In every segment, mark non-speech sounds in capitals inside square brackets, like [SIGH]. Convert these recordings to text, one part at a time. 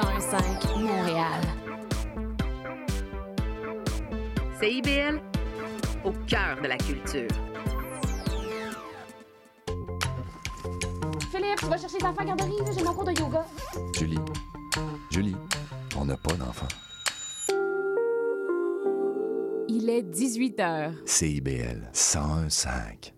1015 Montréal. CIBL, au cœur de la culture. Philippe, tu vas chercher les enfants à garderie, là, j'ai mon cours de yoga. Julie, Julie, on n'a pas d'enfant. Il est 18 h. CIBL 101.5.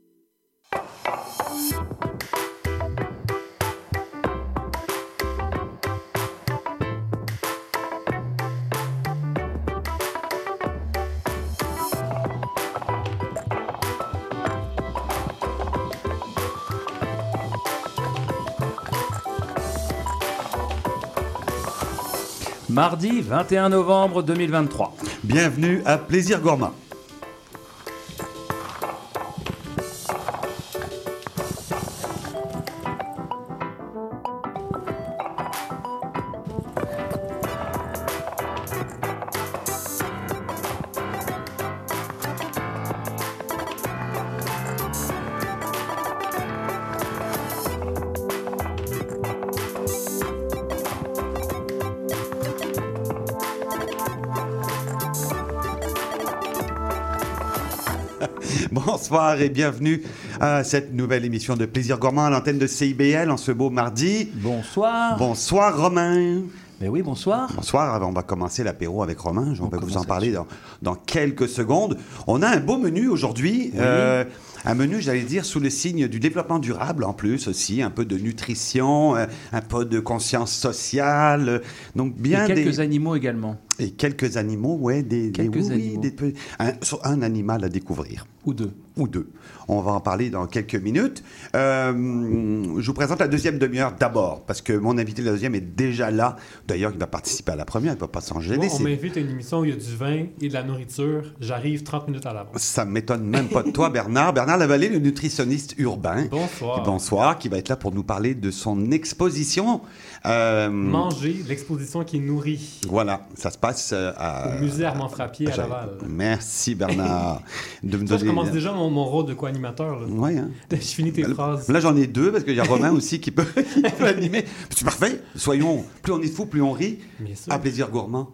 Mardi 21 novembre 2023. Bienvenue à Plaisir Gourmand. Bonsoir et bienvenue à cette nouvelle émission de Plaisir Gourmand à l'antenne de CIBL en ce beau mardi. Bonsoir. Bonsoir Romain. Mais oui, bonsoir. Bonsoir, on va commencer l'apéro avec Romain, on, On va vous en parler dans, dans quelques secondes. On a un beau menu aujourd'hui, euh, un menu, j'allais dire, sous le signe du développement durable en plus aussi, un peu de nutrition, euh, un peu de conscience sociale, euh, donc bien Et quelques des... animaux également. Et quelques animaux, ouais, des, Quelques oui, oui, animaux. des un, animal à découvrir Ou deux. ou deux. On va en parler dans quelques minutes. Euh, je vous présente la deuxième demi-heure d'abord, parce que mon invité de la deuxième est déjà là. D'ailleurs, il va participer à la première, il ne va pas s'en gêner. Moi, on m'invite à une émission où il y a du vin et de la nourriture. J'arrive 30 minutes à l'avance. Ça ne m'étonne même pas de toi, [LAUGHS] Bernard. Bernard Lavallée, le nutritionniste urbain. Bonsoir. Bonsoir, qui va être là pour nous parler de son exposition. Euh, Manger, l'exposition qui nourrit. Voilà, ça se passe euh, à... Au musée Armand Frappier à Laval. Merci, Bernard. [LAUGHS] de me Ça, je donner- commence déjà mon, mon rôle de co-animateur. Ouais, hein. [LAUGHS] Je finis tes phrases. Là, j'en ai deux parce qu'il y a Romain [LAUGHS] aussi qui peut, qui peut animer. C'est parfait. Soyons, plus on est fou, plus on rit. Bien sûr. À plaisir gourmand.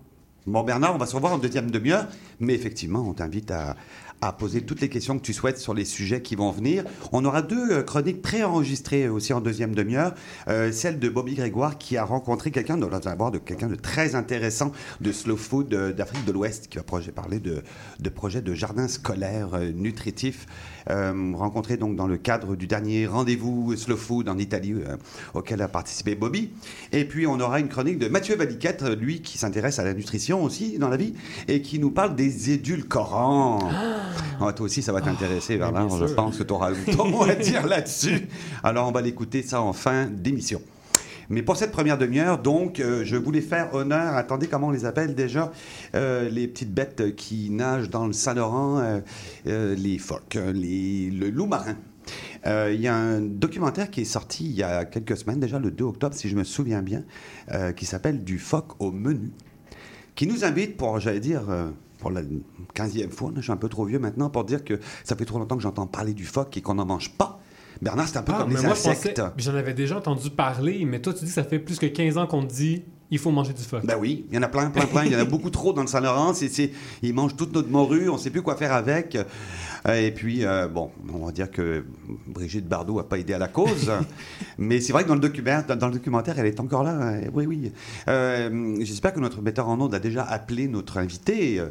Bon, Bernard, on va se revoir en deuxième demi-heure. Mais effectivement, on t'invite à, à poser toutes les questions que tu souhaites sur les sujets qui vont venir. On aura deux euh, chroniques préenregistrées aussi en deuxième demi-heure. Euh, celle de Bobby Grégoire qui a rencontré quelqu'un, dans d'abord de quelqu'un de très intéressant de Slow Food euh, d'Afrique de l'Ouest qui va parler de, de projets de jardin scolaire nutritif. Euh, rencontré donc dans le cadre du dernier rendez-vous Slow Food en Italie euh, auquel a participé Bobby. Et puis on aura une chronique de Mathieu Valiquette, lui qui s'intéresse à la nutrition aussi dans la vie et qui nous parle des édulcorants. Ah, toi aussi ça va t'intéresser Bernard, bien je pense que tu auras ton mot à dire là-dessus. Alors on va l'écouter ça en fin d'émission. Mais pour cette première demi-heure, donc, euh, je voulais faire honneur, attendez comment on les appelle déjà, euh, les petites bêtes qui nagent dans le Saint-Laurent, euh, les phoques, euh, les, le loup marin. Il y a un documentaire qui est sorti il y a quelques semaines, déjà le 2 octobre, si je me souviens bien, qui s'appelle Du phoque au menu, qui nous invite pour, j'allais dire, pour la 15e fois, je suis un peu trop vieux maintenant, pour dire que ça fait trop longtemps que j'entends parler du phoque et qu'on n'en mange pas. Bernard, c'est un peu Ah, comme les moi, insectes. J'en avais déjà entendu parler, mais toi, tu dis que ça fait plus que 15 ans qu'on te dit il faut manger du phoque. Ben oui, il y en a plein, plein, plein. Il y en a [LAUGHS] beaucoup trop dans le Saint-Laurent. Ils mangent toute notre morue, on ne sait plus quoi faire avec. Euh, Et puis, euh, bon, on va dire que Brigitte Bardot n'a pas aidé à la cause. [LAUGHS] mais c'est vrai que dans le, documentaire, dans, dans le documentaire, elle est encore là. hein. Oui, oui. Euh, j'espère que notre metteur en ondes a déjà appelé notre invité, euh,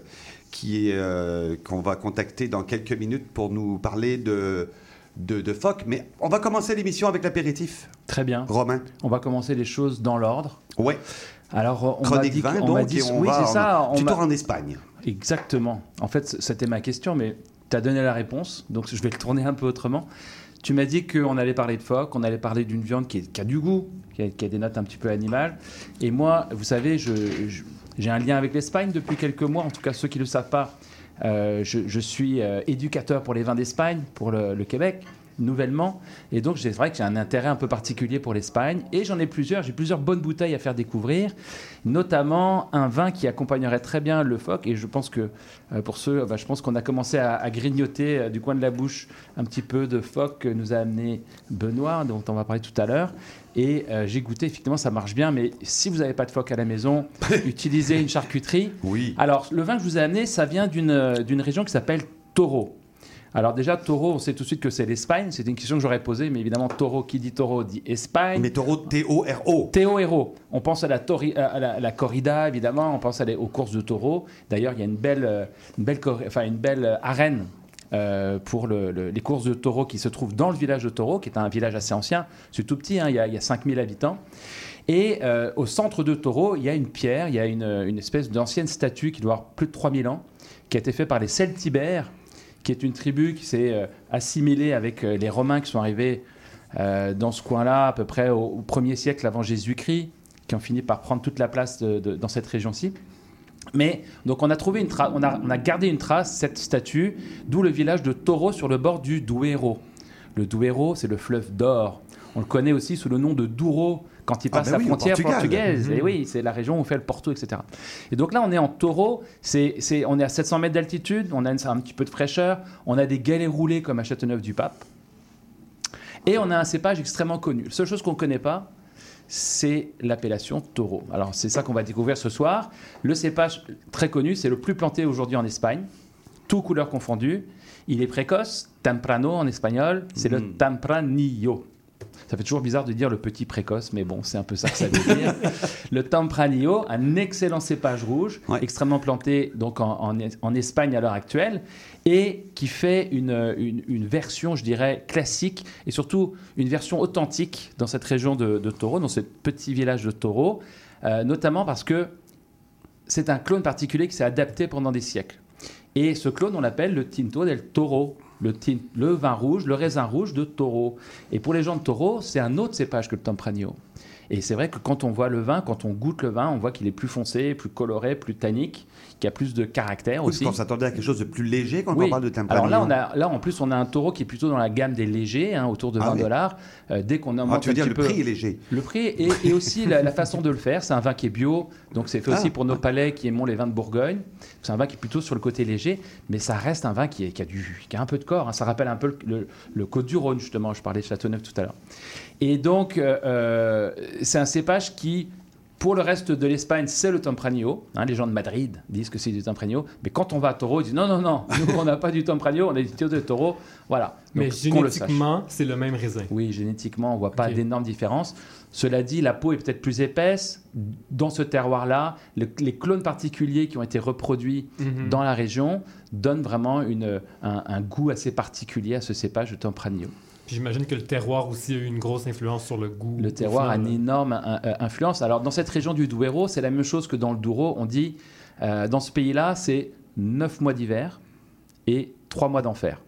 qui est, euh, qu'on va contacter dans quelques minutes pour nous parler de, de, de phoque. Mais on va commencer l'émission avec l'apéritif. Très bien. Romain. On va commencer les choses dans l'ordre. Ouais. Alors, on m'a Chronique dit, vin, on m'a donc, dit- et on oui, va c'est ça. en, on tu en Espagne. Exactement. En fait, c'était ma question, mais tu as donné la réponse, donc je vais le tourner un peu autrement. Tu m'as dit qu'on allait parler de phoque, on allait parler d'une viande qui, est- qui a du goût, qui a, qui a des notes un petit peu animales. Et moi, vous savez, je- je- j'ai un lien avec l'Espagne depuis quelques mois, en tout cas ceux qui ne le savent pas. Euh, je, suis euh, éducateur pour les vins d'Espagne, pour le, Québec. nouvellement. Et donc, c'est vrai que j'ai un intérêt un peu particulier pour l'Espagne. Et j'en ai plusieurs. J'ai plusieurs bonnes bouteilles à faire découvrir, notamment un vin qui accompagnerait très bien le phoque. Et je pense que euh, pour ceux, je pense qu'on a commencé à, grignoter du coin de la bouche un petit peu de phoque que nous a amené Benoît, dont on va parler tout à l'heure. Et euh, j'ai goûté, effectivement, ça marche bien. Mais si vous n'avez pas de phoque à la maison, [LAUGHS] utilisez une charcuterie. Oui. Alors, le vin que je vous ai amené, ça vient d'une euh, région qui s'appelle Toro. Alors déjà, Toro, on sait tout de suite que c'est l'Espagne. C'était une question que j'aurais posée, mais évidemment, Toro, qui dit Toro, dit Espagne. Mais taureau, T-O-R-O. Héros. On pense à la, tori- à la, à la corrida, évidemment. On pense à les- aux courses de taureaux. D'ailleurs, il y a une belle, euh, une belle, enfin, une belle arène euh, pour le- le- les courses de taureaux qui se trouve dans le village de Taureau, qui est un village assez ancien. C'est tout petit, hein, il, y a, il y a 5000 habitants. Et euh, au centre de Taureau, il y a une pierre, il y a une, espèce d'ancienne statue qui doit avoir plus de 3000 ans, qui a été faite par les Celtibères, qui est une tribu qui s'est euh, assimilée avec les Romains qui sont arrivés dans ce coin-là à peu près au, au 1er siècle avant Jésus-Christ, qui ont fini par prendre toute la place dans cette région-ci. Mais donc on a trouvé une trace, on a, on a gardé une trace, cette statue, d'où le village de Taureau sur le bord du Duero. Le Duero, c'est le fleuve d'or. On le connaît aussi sous le nom de Douro quand il Ah passe ben la oui, frontière Portugal. portugaise. Mhm. Et oui, c'est la région où on fait le Porto, etc. Et donc là, on est en taureau, c'est, c'est- on est à 700 mètres d'altitude, on a une- un petit peu de fraîcheur, on a des galets roulés comme à Châteauneuf-du-Pape. Et on a un cépage extrêmement connu. La seule chose qu'on ne connaît pas, c'est l'appellation taureau. Alors c'est ça qu'on va découvrir ce soir. Le cépage très connu, c'est le plus planté aujourd'hui en Espagne, tout couleurs confondues. Il est précoce, temprano en espagnol, c'est le Mm. tempranillo. Ça fait toujours bizarre de dire le petit précoce, mais bon, c'est un peu ça que ça veut dire. [LAUGHS] le Tempranillo, un excellent cépage rouge, Ouais. extrêmement planté donc en, en- en Espagne à l'heure actuelle, et qui fait une, une- une version, je dirais, classique, et surtout une version authentique dans cette région de, de Taureau, dans ce petit village de Taureau, euh, notamment parce que c'est un clone particulier qui s'est adapté pendant des siècles. Et ce clone, on l'appelle le Tinto del Toro, le, vin rouge, le raisin rouge de Taureau. Et pour les gens de Taureau, c'est un autre cépage que le Tempranillo. Et c'est vrai que quand on voit le vin, quand on goûte le vin, on voit qu'il est plus foncé, plus coloré, plus tannique, qu'il a plus de caractère Oui, aussi. qu'on s'attendait à quelque chose de plus léger quand Oui. on parle de Tempranillo. Alors là, on a, là, en plus, on a un taureau qui est plutôt dans la gamme des légers, hein, autour de Ah 20 oui. dollars. Euh, dès qu'on augmente Ah, tu veux un dire petit le peu, prix est léger. le prix et, et aussi la, la façon de le faire. C'est un vin qui est bio, donc c'est fait aussi Ah. pour nos palais qui aimons les vins de Bourgogne. C'est un vin qui est plutôt sur le côté léger, mais ça reste un vin qui, est- qui a, du, qui a un peu de corps. hein. Ça rappelle un peu le, le, le Côte du Rhône, justement. Je parlais de Châteauneuf tout à l'heure. Et donc, euh, euh, c'est un cépage qui, pour le reste de l'Espagne, c'est le Tempranillo. Hein, les gens de Madrid disent que c'est du Tempranillo. Mais quand on va à Taureau, ils disent non, non, non, nous, on n'a pas du Tempranillo, on a du Tinto de Taureau. Voilà. Mais Donc, génétiquement, c'est le même raisin. Oui, génétiquement, on voit pas d'énormes différences. Cela dit, la peau est peut-être plus épaisse. Dans ce terroir-là, le- les clones particuliers qui ont été reproduits Mhm. dans la région donnent vraiment une- un, un goût assez particulier à ce cépage de Tempranillo. Puis J'imagine que le terroir aussi a eu une grosse influence sur le goût. Le terroir a une énorme in- euh, influence. Alors, dans cette région du Duero, c'est la même chose que dans le Douro. On dit, euh, dans ce pays-là, c'est 9 mois d'hiver et 3 mois d'enfer.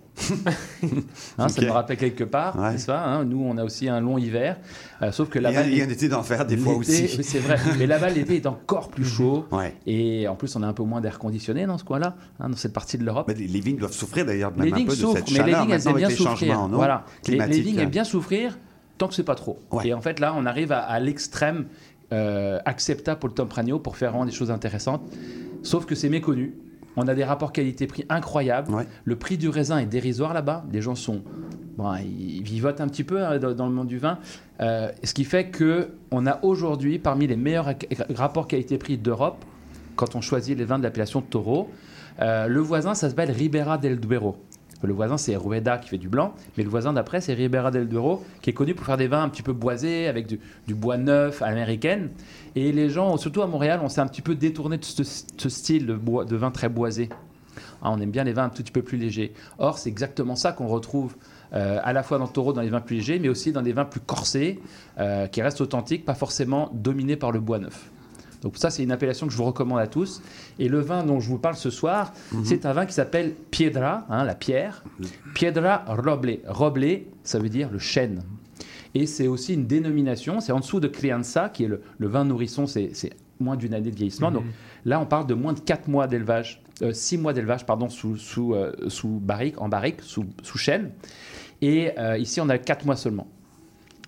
Hein, Ça me rappelle quelque part, Ouais. n'est-ce pas hein Nous, on a aussi un long hiver, euh, sauf que là-bas, il y a un été d'enfer des fois aussi. oui, C'est vrai, [LAUGHS] mais là-bas, l'été est encore plus chaud. Ouais. Et en plus, on a un peu moins d'air conditionné dans ce coin-là, hein, dans cette partie de l'Europe. Les, les vignes doivent souffrir d'ailleurs même Les un peu de cette mais les vignes, elles bien souffrir. Voilà. Les, les vignes aiment bien souffrir tant que c'est pas trop. Ouais. Et en fait, là, on arrive à, à l'extrême euh, acceptable pour le Tempranillo pour faire vraiment des choses intéressantes. Sauf que c'est méconnu. On a des rapports qualité-prix incroyables. Ouais. Le prix du raisin est dérisoire là-bas. Les gens sont, bon, ils vivotent un petit peu hein, dans, le monde du vin. Euh, ce qui fait que on a aujourd'hui parmi les meilleurs rapports qualité-prix d'Europe quand on choisit les vins de l'appellation Taureau. Euh, le voisin, ça s'appelle Ribera del Duero. Le voisin, c'est Rueda qui fait du blanc, mais le voisin d'après, c'est Ribera del Duero, qui est connu pour faire des vins un petit peu boisés, avec du, bois neuf à l'américaine. Et les gens, surtout à Montréal, on s'est un petit peu détourné de ce, style de, vin très boisé. Ah, on aime bien les vins un tout petit peu plus légers. Or, c'est exactement ça qu'on retrouve euh, à la fois dans Taureau, dans les vins plus légers, mais aussi dans des vins plus corsés, euh, qui restent authentiques, pas forcément dominés par le bois neuf. Donc ça, c'est une appellation que je vous recommande à tous. Et le vin dont je vous parle ce soir, c'est un vin qui s'appelle Piedra, hein, la pierre. Piedra Roble. Roble, ça veut dire le chêne. Et c'est aussi une dénomination, c'est en dessous de Crianza, qui est le, le vin nourrisson, c'est moins d'une année de vieillissement. Donc là, on parle de moins de 4 mois d'élevage, 6 mois d'élevage, pardon, sous, sous, euh, sous barrique, en barrique, sous, sous chêne. Et euh, ici, on a 4 mois seulement.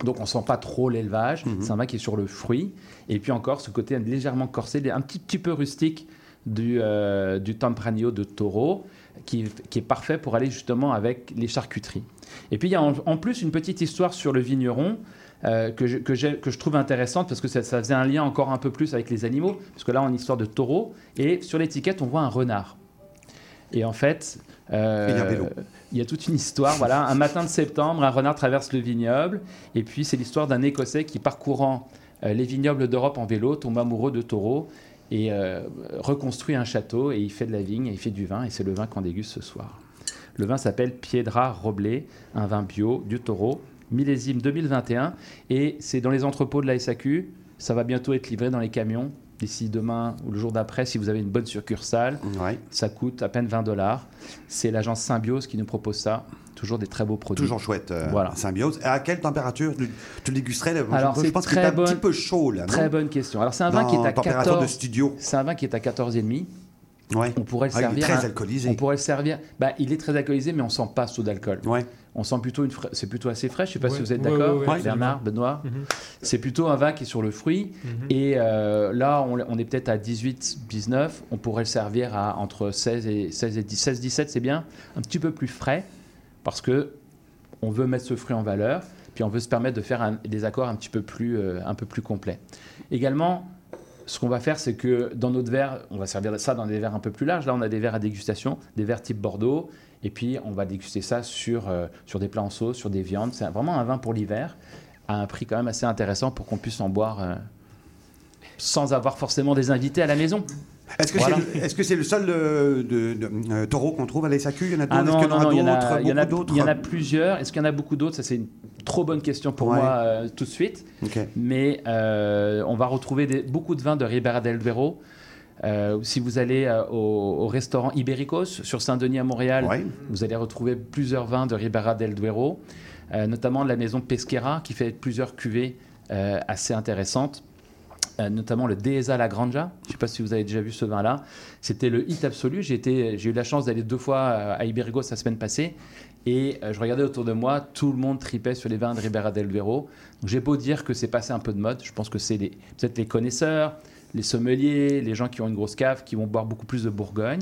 Donc on sent pas trop l'élevage. Mhm. C'est un vin qui est sur le fruit. Et puis encore ce côté légèrement corsé, un petit, petit peu rustique du, euh, du Tempranillo de Taureau, qui, qui est parfait pour aller justement avec les charcuteries. Et puis il y a en, en plus une petite histoire sur le vigneron. euh, que, je, que, j'ai- que je trouve intéressante parce que ça, ça faisait un lien encore un peu plus avec les animaux, parce que là on a une histoire de taureau, et sur l'étiquette on voit un renard. Et en fait, euh, Et un vélo. Il y a toute une histoire. Voilà, un matin de septembre, un renard traverse le vignoble, et puis c'est l'histoire d'un Écossais qui, parcourant euh, les vignobles d'Europe en vélo, tombe amoureux de taureaux et euh, reconstruit un château et il fait de la vigne et il fait du vin et c'est le vin qu'on déguste ce soir. Le vin s'appelle Piedra Roblé, un vin bio du taureau, millésime 2021 et c'est dans les entrepôts de la SAQ. Ça va bientôt être livré dans les camions d'ici demain ou le jour d'après si vous avez une bonne succursale. Ouais. Ça coûte à peine 20 dollars. C'est l'agence Symbiose qui nous propose ça. Toujours des très beaux produits. Toujours chouette, euh, Voilà. symbiose. Et à quelle température tu, tu le dégusterais Alors, je, c'est pense que c'est un petit peu chaud là. Très bonne question. Alors c'est un vin qui est à température 14. de studio. C'est un vin qui est à 14,5. Ouais. On pourrait le Ah, il est servir. très alcoolisé. On pourrait le servir. Bah, il est très alcoolisé, mais on sent pas ce taux d'alcool. Ouais. On sent plutôt une. fra- C'est plutôt assez frais. Je sais pas Ouais. si vous êtes d'accord, ouais, ouais, Bernard, absolument. Benoît. Mhm. C'est plutôt un vin qui est sur le fruit. Mhm. Et euh, là, on, on est peut-être à 18, 19. On pourrait le servir à entre 16 et 16 et 10, 16, 17, c'est bien. Un petit peu plus frais parce que on veut mettre ce fruit en valeur. Puis on veut se permettre de faire un- des accords un petit peu plus, euh, un peu plus complets. Également, ce qu'on va faire, c'est que dans notre verre, on va servir ça dans des verres un peu plus larges. Là, on a des verres à dégustation, des verres type Bordeaux. Et puis, on va déguster ça sur, euh, sur des plats en sauce, sur des viandes. C'est vraiment un vin pour l'hiver, à un prix quand même assez intéressant pour qu'on puisse en boire euh, sans avoir forcément des invités à la maison. Est-ce que Voilà. c'est le, seul euh, de, de- euh, taureau qu'on trouve à la SAQ Il y en a d'autres Ah non, non, il y en a- d'autres il y en a- Beaucoup d'autres? il y en a plusieurs. Est-ce qu'il y en a beaucoup d'autres? Ça, c'est une trop bonne question pour Ouais. moi euh, tout de suite. Mais euh, on va retrouver des- beaucoup de vins de Ribera del Duero. Euh, si vous allez euh, au, au restaurant Ibericos sur Saint-Denis à Montréal, Ouais. vous allez retrouver plusieurs vins de Ribera del Duero, euh, notamment de la maison Pesquera qui fait plusieurs cuvées assez intéressantes. Euh, notamment le Dehesa La Granja. Je ne sais pas si vous avez déjà vu ce vin-là. C'était le hit absolu. J'ai eu la chance d'aller deux fois euh, à Ibericos la semaine passée. Et euh, je regardais autour de moi, tout le monde tripait sur les vins de Ribera del Duero. J'ai beau dire que c'est passé un peu de mode. Je pense que c'est peut-être les connaisseurs, les sommeliers, les gens qui ont une grosse cave, qui vont boire beaucoup plus de Bourgogne.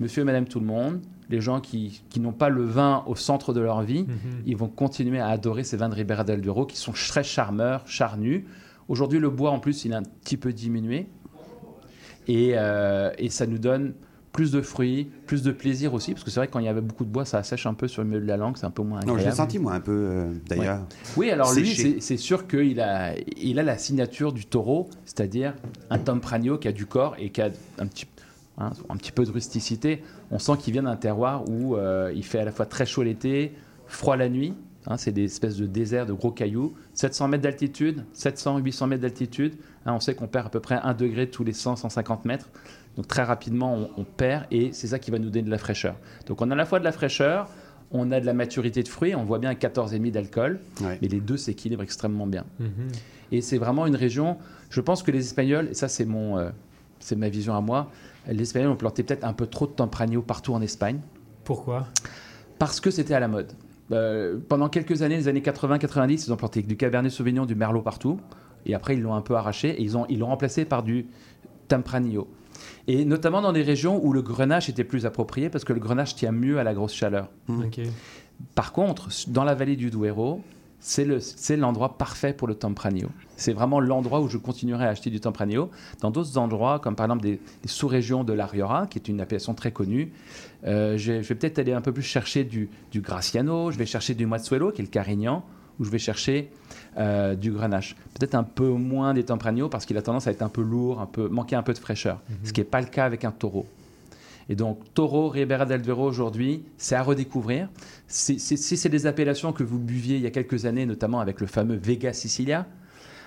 Monsieur et Madame tout le monde, les gens qui, qui n'ont pas le vin au centre de leur vie, Mhm. ils vont continuer à adorer ces vins de Ribera del Duero qui sont très charmeurs, charnus. Aujourd'hui, le bois, en plus, il a un petit peu diminué. Et, euh, et ça nous donne plus de fruits, plus de plaisir aussi, parce que c'est vrai que quand il y avait beaucoup de bois, ça assèche un peu sur le milieu de la langue, c'est un peu moins Non, je agréable. l'ai senti moi un peu euh, d'ailleurs. Oui, alors lui, c'est sûr qu'il a, il a la signature du taureau, c'est-à-dire un Tempranillo qui a du corps et qui a un petit, hein, un petit peu de rusticité. On sent qu'il vient d'un terroir où euh, il fait à la fois très chaud l'été, froid la nuit. Hein, c'est des espèces de déserts, de gros cailloux. 700 mètres d'altitude, 700, 800 mètres d'altitude. Hein, on sait qu'on perd à peu près 1 degré tous les 100, 150 mètres. Donc très rapidement, on, on perd et c'est ça qui va nous donner de la fraîcheur. Donc on a à la fois de la fraîcheur, on a de la maturité de fruits, on voit bien 14,5 d'alcool. Ouais. Et les deux s'équilibrent extrêmement bien. Mhm. Et c'est vraiment une région, je pense que les Espagnols, et ça c'est mon, euh, c'est ma vision à moi, les Espagnols ont planté peut-être un peu trop de Tempranillo partout en Espagne, Pourquoi? Parce que c'était à la mode. Euh, pendant quelques années, les années 80-90, ils ont planté du Cabernet Sauvignon, du Merlot partout, et après ils l'ont un peu arraché et ils ont, ils l'ont remplacé par du Tempranillo. Et notamment dans des régions où le grenache était plus approprié, parce que le grenache tient mieux à la grosse chaleur. Par contre, dans la vallée du Duero, c'est le- c'est l'endroit parfait pour le Tempranillo. C'est vraiment l'endroit où je continuerai à acheter du Tempranillo. Dans d'autres endroits, comme par exemple des, des sous-régions de la Rioja, qui est une appellation très connue, euh, je, je vais peut-être aller un peu plus chercher du, du Graciano, je vais chercher du Mazzuelo, qui est le Carignan, ou je vais chercher euh, du Grenache. Peut-être un peu moins des Tempranillo, parce qu'il a tendance à être un peu lourd, un peu, manquer un peu de fraîcheur, ce qui n'est pas le cas avec un taureau. Et donc, Taureau, Ribera del Duero aujourd'hui, c'est à redécouvrir. Si c'est des appellations que vous buviez il y a quelques années, notamment avec le fameux Vega Sicilia,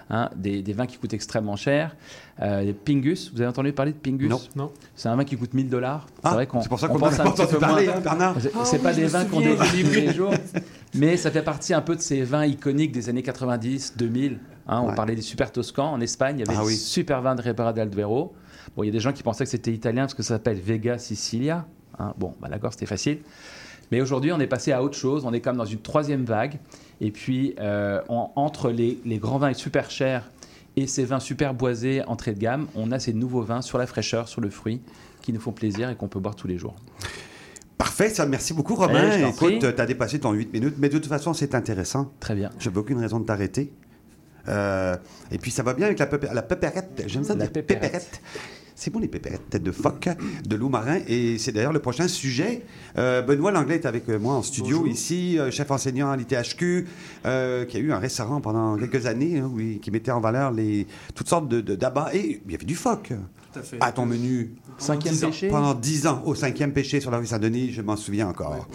hein, des, des vins qui coûtent extrêmement cher. Euh, Pingus, vous avez entendu parler de Pingus? Non. Non. C'est un vin qui coûte 1000 dollars. Ah, c'est vrai qu'on c'est pour ça on qu'on en pense a un petit peu parler, moins. hein, Bernard. C'est oui, pas des vins qu'on l'ai tous les [LAUGHS] jours, mais ça fait partie un peu de ces vins iconiques des années 90, 2000. hein. on Ouais. parlait des super toscans en Espagne, il y avait Ah des oui. super vins de Ribera del Duero. Bon, il y a des gens qui pensaient que c'était italien parce que ça s'appelle Vega Sicilia. hein. Bon, bah d'accord, c'était facile. Mais aujourd'hui, on est passé à autre chose. On est comme dans une troisième vague. Et puis, euh, on- entre les, les grands vins super chers et ces vins super boisés entrée de gamme, on a ces nouveaux vins sur la fraîcheur, sur le fruit, qui nous font plaisir et qu'on peut boire tous les jours. Parfait, ça. Merci beaucoup, Romain. Eh, Écoute, tu as dépassé ton 8 minutes, mais de toute façon, c'est intéressant. Très bien. Je n'ai aucune raison de t'arrêter. Euh, et puis, ça va bien avec la, pépé- la pépérette. J'aime ça La dire pépérette. pépérette. C'est bon, les pépérettes, tête de phoque, de loup marin. Et c'est d'ailleurs le prochain sujet. Euh, Benoît Langlais est avec moi en studio ici, euh, chef enseignant à l'ITHQ, euh, qui a eu un restaurant pendant quelques années, hein, qui mettait en valeur les, toutes sortes de- d'abats. Et il y avait du phoque Tout à fait. à ton menu. Cinquième ans. péché Pendant dix ans, au cinquième péché sur la rue Saint-Denis, je m'en souviens encore.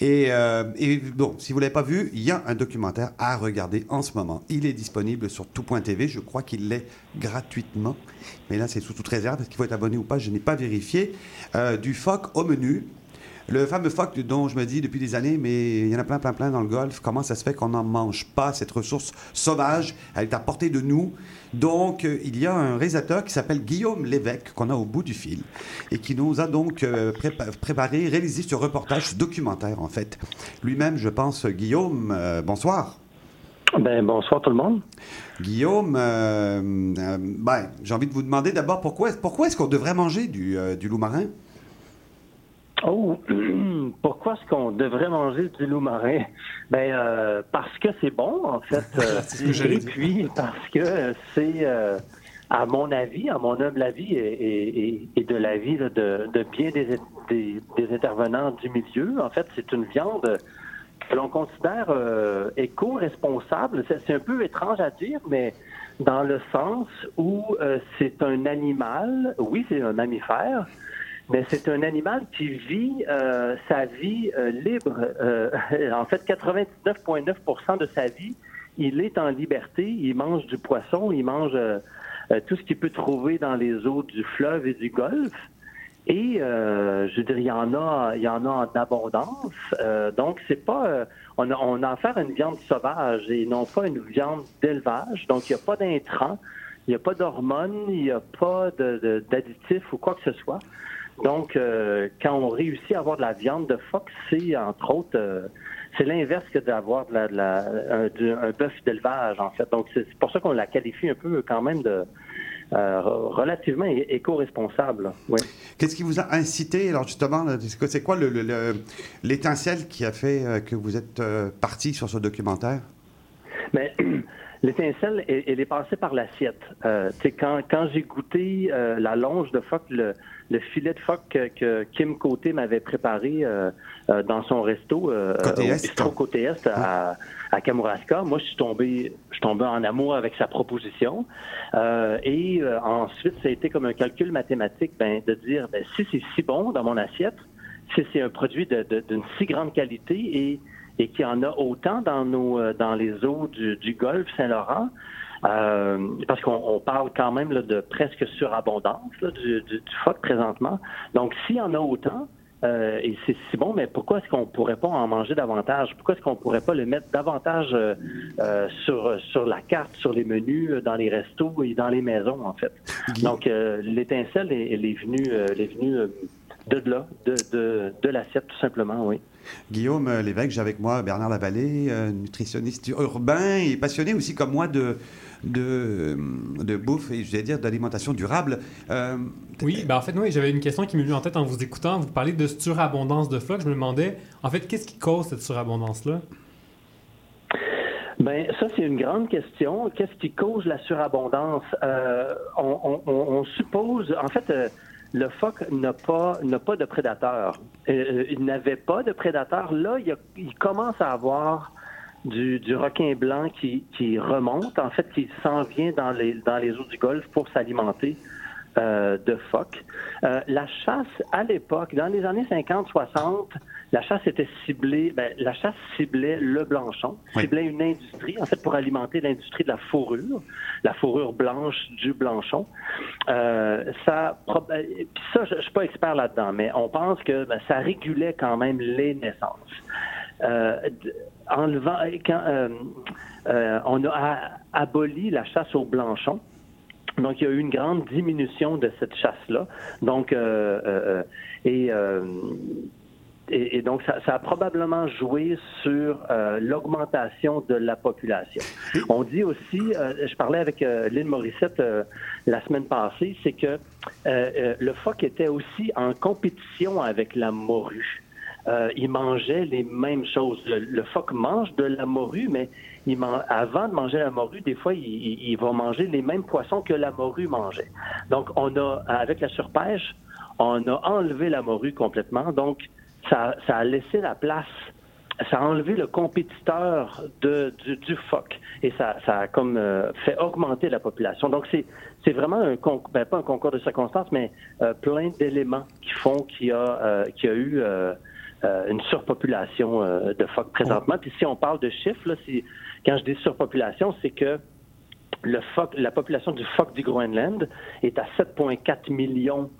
Et, euh, et bon, si vous ne l'avez pas vu, il y a un documentaire à regarder en ce moment. Il est disponible sur tout.tv. Je crois qu'il l'est gratuitement. Mais là, c'est sous toute réserve. Est-ce qu'il faut être abonné ou pas? Je n'ai pas vérifié. Euh, du phoque au menu. Le fameux phoque dont je me dis depuis des années, mais il y en a plein, plein, plein dans le golfe. Comment ça se fait qu'on n'en mange pas cette ressource sauvage Elle est à portée de nous? Donc, euh, il y a un réalisateur qui s'appelle Guillaume Lévesque, qu'on a au bout du fil, et qui nous a donc euh, prépa- préparé, réalisé ce reportage, ce documentaire, en fait. Lui-même, je pense, Guillaume, euh, bonsoir. Ben, bonsoir tout le monde. Guillaume, ben, j'ai envie de vous demander d'abord pourquoi, pourquoi est-ce qu'on devrait manger du, du loup marin? Oh, [CLEARS THROAT] pourquoi est-ce qu'on devrait manger du loup marin? Ben, euh, parce que c'est bon, en fait. [LAUGHS] Euh, C'est ce et puis, parce que c'est, euh, à mon avis, à mon humble avis et, et- et- et de l'avis de, de bien des, des, des intervenants du milieu, en fait, c'est une viande que l'on considère euh, éco-responsable. C'est, c'est un peu étrange à dire, mais dans le sens où euh, c'est un animal, oui, c'est un mammifère, mais c'est un animal qui vit euh, sa vie euh, libre. Euh, [LAUGHS] en fait, 99,9% de sa vie, il est en liberté. Il mange du poisson, il mange euh, euh, tout ce qu'il peut trouver dans les eaux du fleuve et du golfe. Et euh, je dire, il y en a, il y en a en abondance. Donc, c'est pas, on, a, on a affaire à une viande sauvage et non pas une viande d'élevage. Donc, il n'y a pas d'intrants, il n'y a pas d'hormones, il n'y a pas d'additifs ou quoi que ce soit. Donc, euh, quand on réussit à avoir de la viande de phoque, c'est entre autres, euh, c'est l'inverse que d'avoir de la, de la- un, bœuf d'élevage, en fait. Donc, c'est pour ça qu'on la qualifie un peu quand même de euh, relativement éco-responsable. Oui. Qu'est-ce qui vous a incité, alors justement, c'est quoi- quoi le- le- le- l'étincelle qui a fait que vous êtes parti sur ce documentaire? Mais [CLEARS THROAT] l'étincelle, elle, elle est passée par l'assiette. Euh, quand quand j'ai goûté euh, la longe de phoque, le, le filet de phoque que, que Kim Côté m'avait préparé euh, euh, dans son resto, euh, Côté au Est. bistrot Côté Est à, à Kamouraska, moi, je suis tombé, je suis tombé en amour avec sa proposition. Euh, et euh, ensuite, ça a été comme un calcul mathématique, ben, de dire, ben, si c'est si bon dans mon assiette, si c'est un produit d'une si grande qualité et, et qu'il y en a autant dans nos euh, dans les eaux du, du Golfe Saint-Laurent, euh, parce qu'on on parle quand même là, de presque surabondance là, du, du, du phoque présentement. Donc, s'il y en a autant, euh, et c'est si bon, mais pourquoi est-ce qu'on pourrait pas en manger davantage? Pourquoi est-ce qu'on pourrait pas le mettre davantage euh, euh, sur, sur la carte, sur les menus, dans les restos et dans les maisons, en fait? Donc, l'étincelle, elle, elle est venue, elle est venue de là, de, de, de l'assiette, tout simplement, oui. Guillaume Lévesque, j'ai avec moi Bernard Lavallée, nutritionniste urbain et passionné aussi comme moi de, de, de bouffe et je vais dire d'alimentation durable. Euh, Oui, ben en fait, oui, j'avais une question qui m'est venue en tête en vous écoutant. Vous parlez de surabondance de phoque. Je me demandais, en fait, qu'est-ce qui cause cette surabondance-là? Ben, ça, c'est une grande question. Qu'est-ce qui cause la surabondance? Euh, on, on- on- on suppose, en fait, euh, le phoque n'a pas, n'a pas de prédateurs. Euh, il n'avait pas de prédateurs. Là, il, y a- il commence à avoir du, du requin blanc qui, qui remonte, en fait, qui s'en vient dans les, dans les eaux du Golfe pour s'alimenter euh, de phoques. Euh, la chasse, à l'époque, dans les années 50-60, la chasse était ciblée, ben, la chasse ciblait le blanchon, Oui. ciblait une industrie, en fait, pour alimenter l'industrie de la fourrure, la fourrure blanche du blanchon. Euh, ça, euh, ça, je, je suis pas expert là-dedans, mais on pense que ben, ça régulait quand même les naissances. Enlevant, quand euh, euh, on a aboli la chasse au blanchon, donc, il y a eu une grande diminution de cette chasse-là. Donc, euh, et et, donc, ça, ça a probablement joué sur l'augmentation de la population. On dit aussi, je parlais avec Lynn Morissette la semaine passée, c'est que le phoque était aussi en compétition avec la morue. Euh, il mangeait les mêmes choses. Le, phoque mange de la morue, mais avant de manger la morue, des fois, il, il- va manger les mêmes poissons que la morue mangeait. Donc, on a, avec la surpêche, on a enlevé la morue complètement. Donc, ça, a laissé la place, ça a enlevé le compétiteur du, phoque et ça, a comme euh, fait augmenter la population. Donc, c'est, vraiment un ben, pas un concours de circonstances, mais euh, plein d'éléments qui font qu'il a, euh, qu'il y a eu euh, une surpopulation euh, de phoques présentement. Puis si on parle de chiffres, quand je dis surpopulation, c'est que la population du phoque du Groenland est à 7,4 millions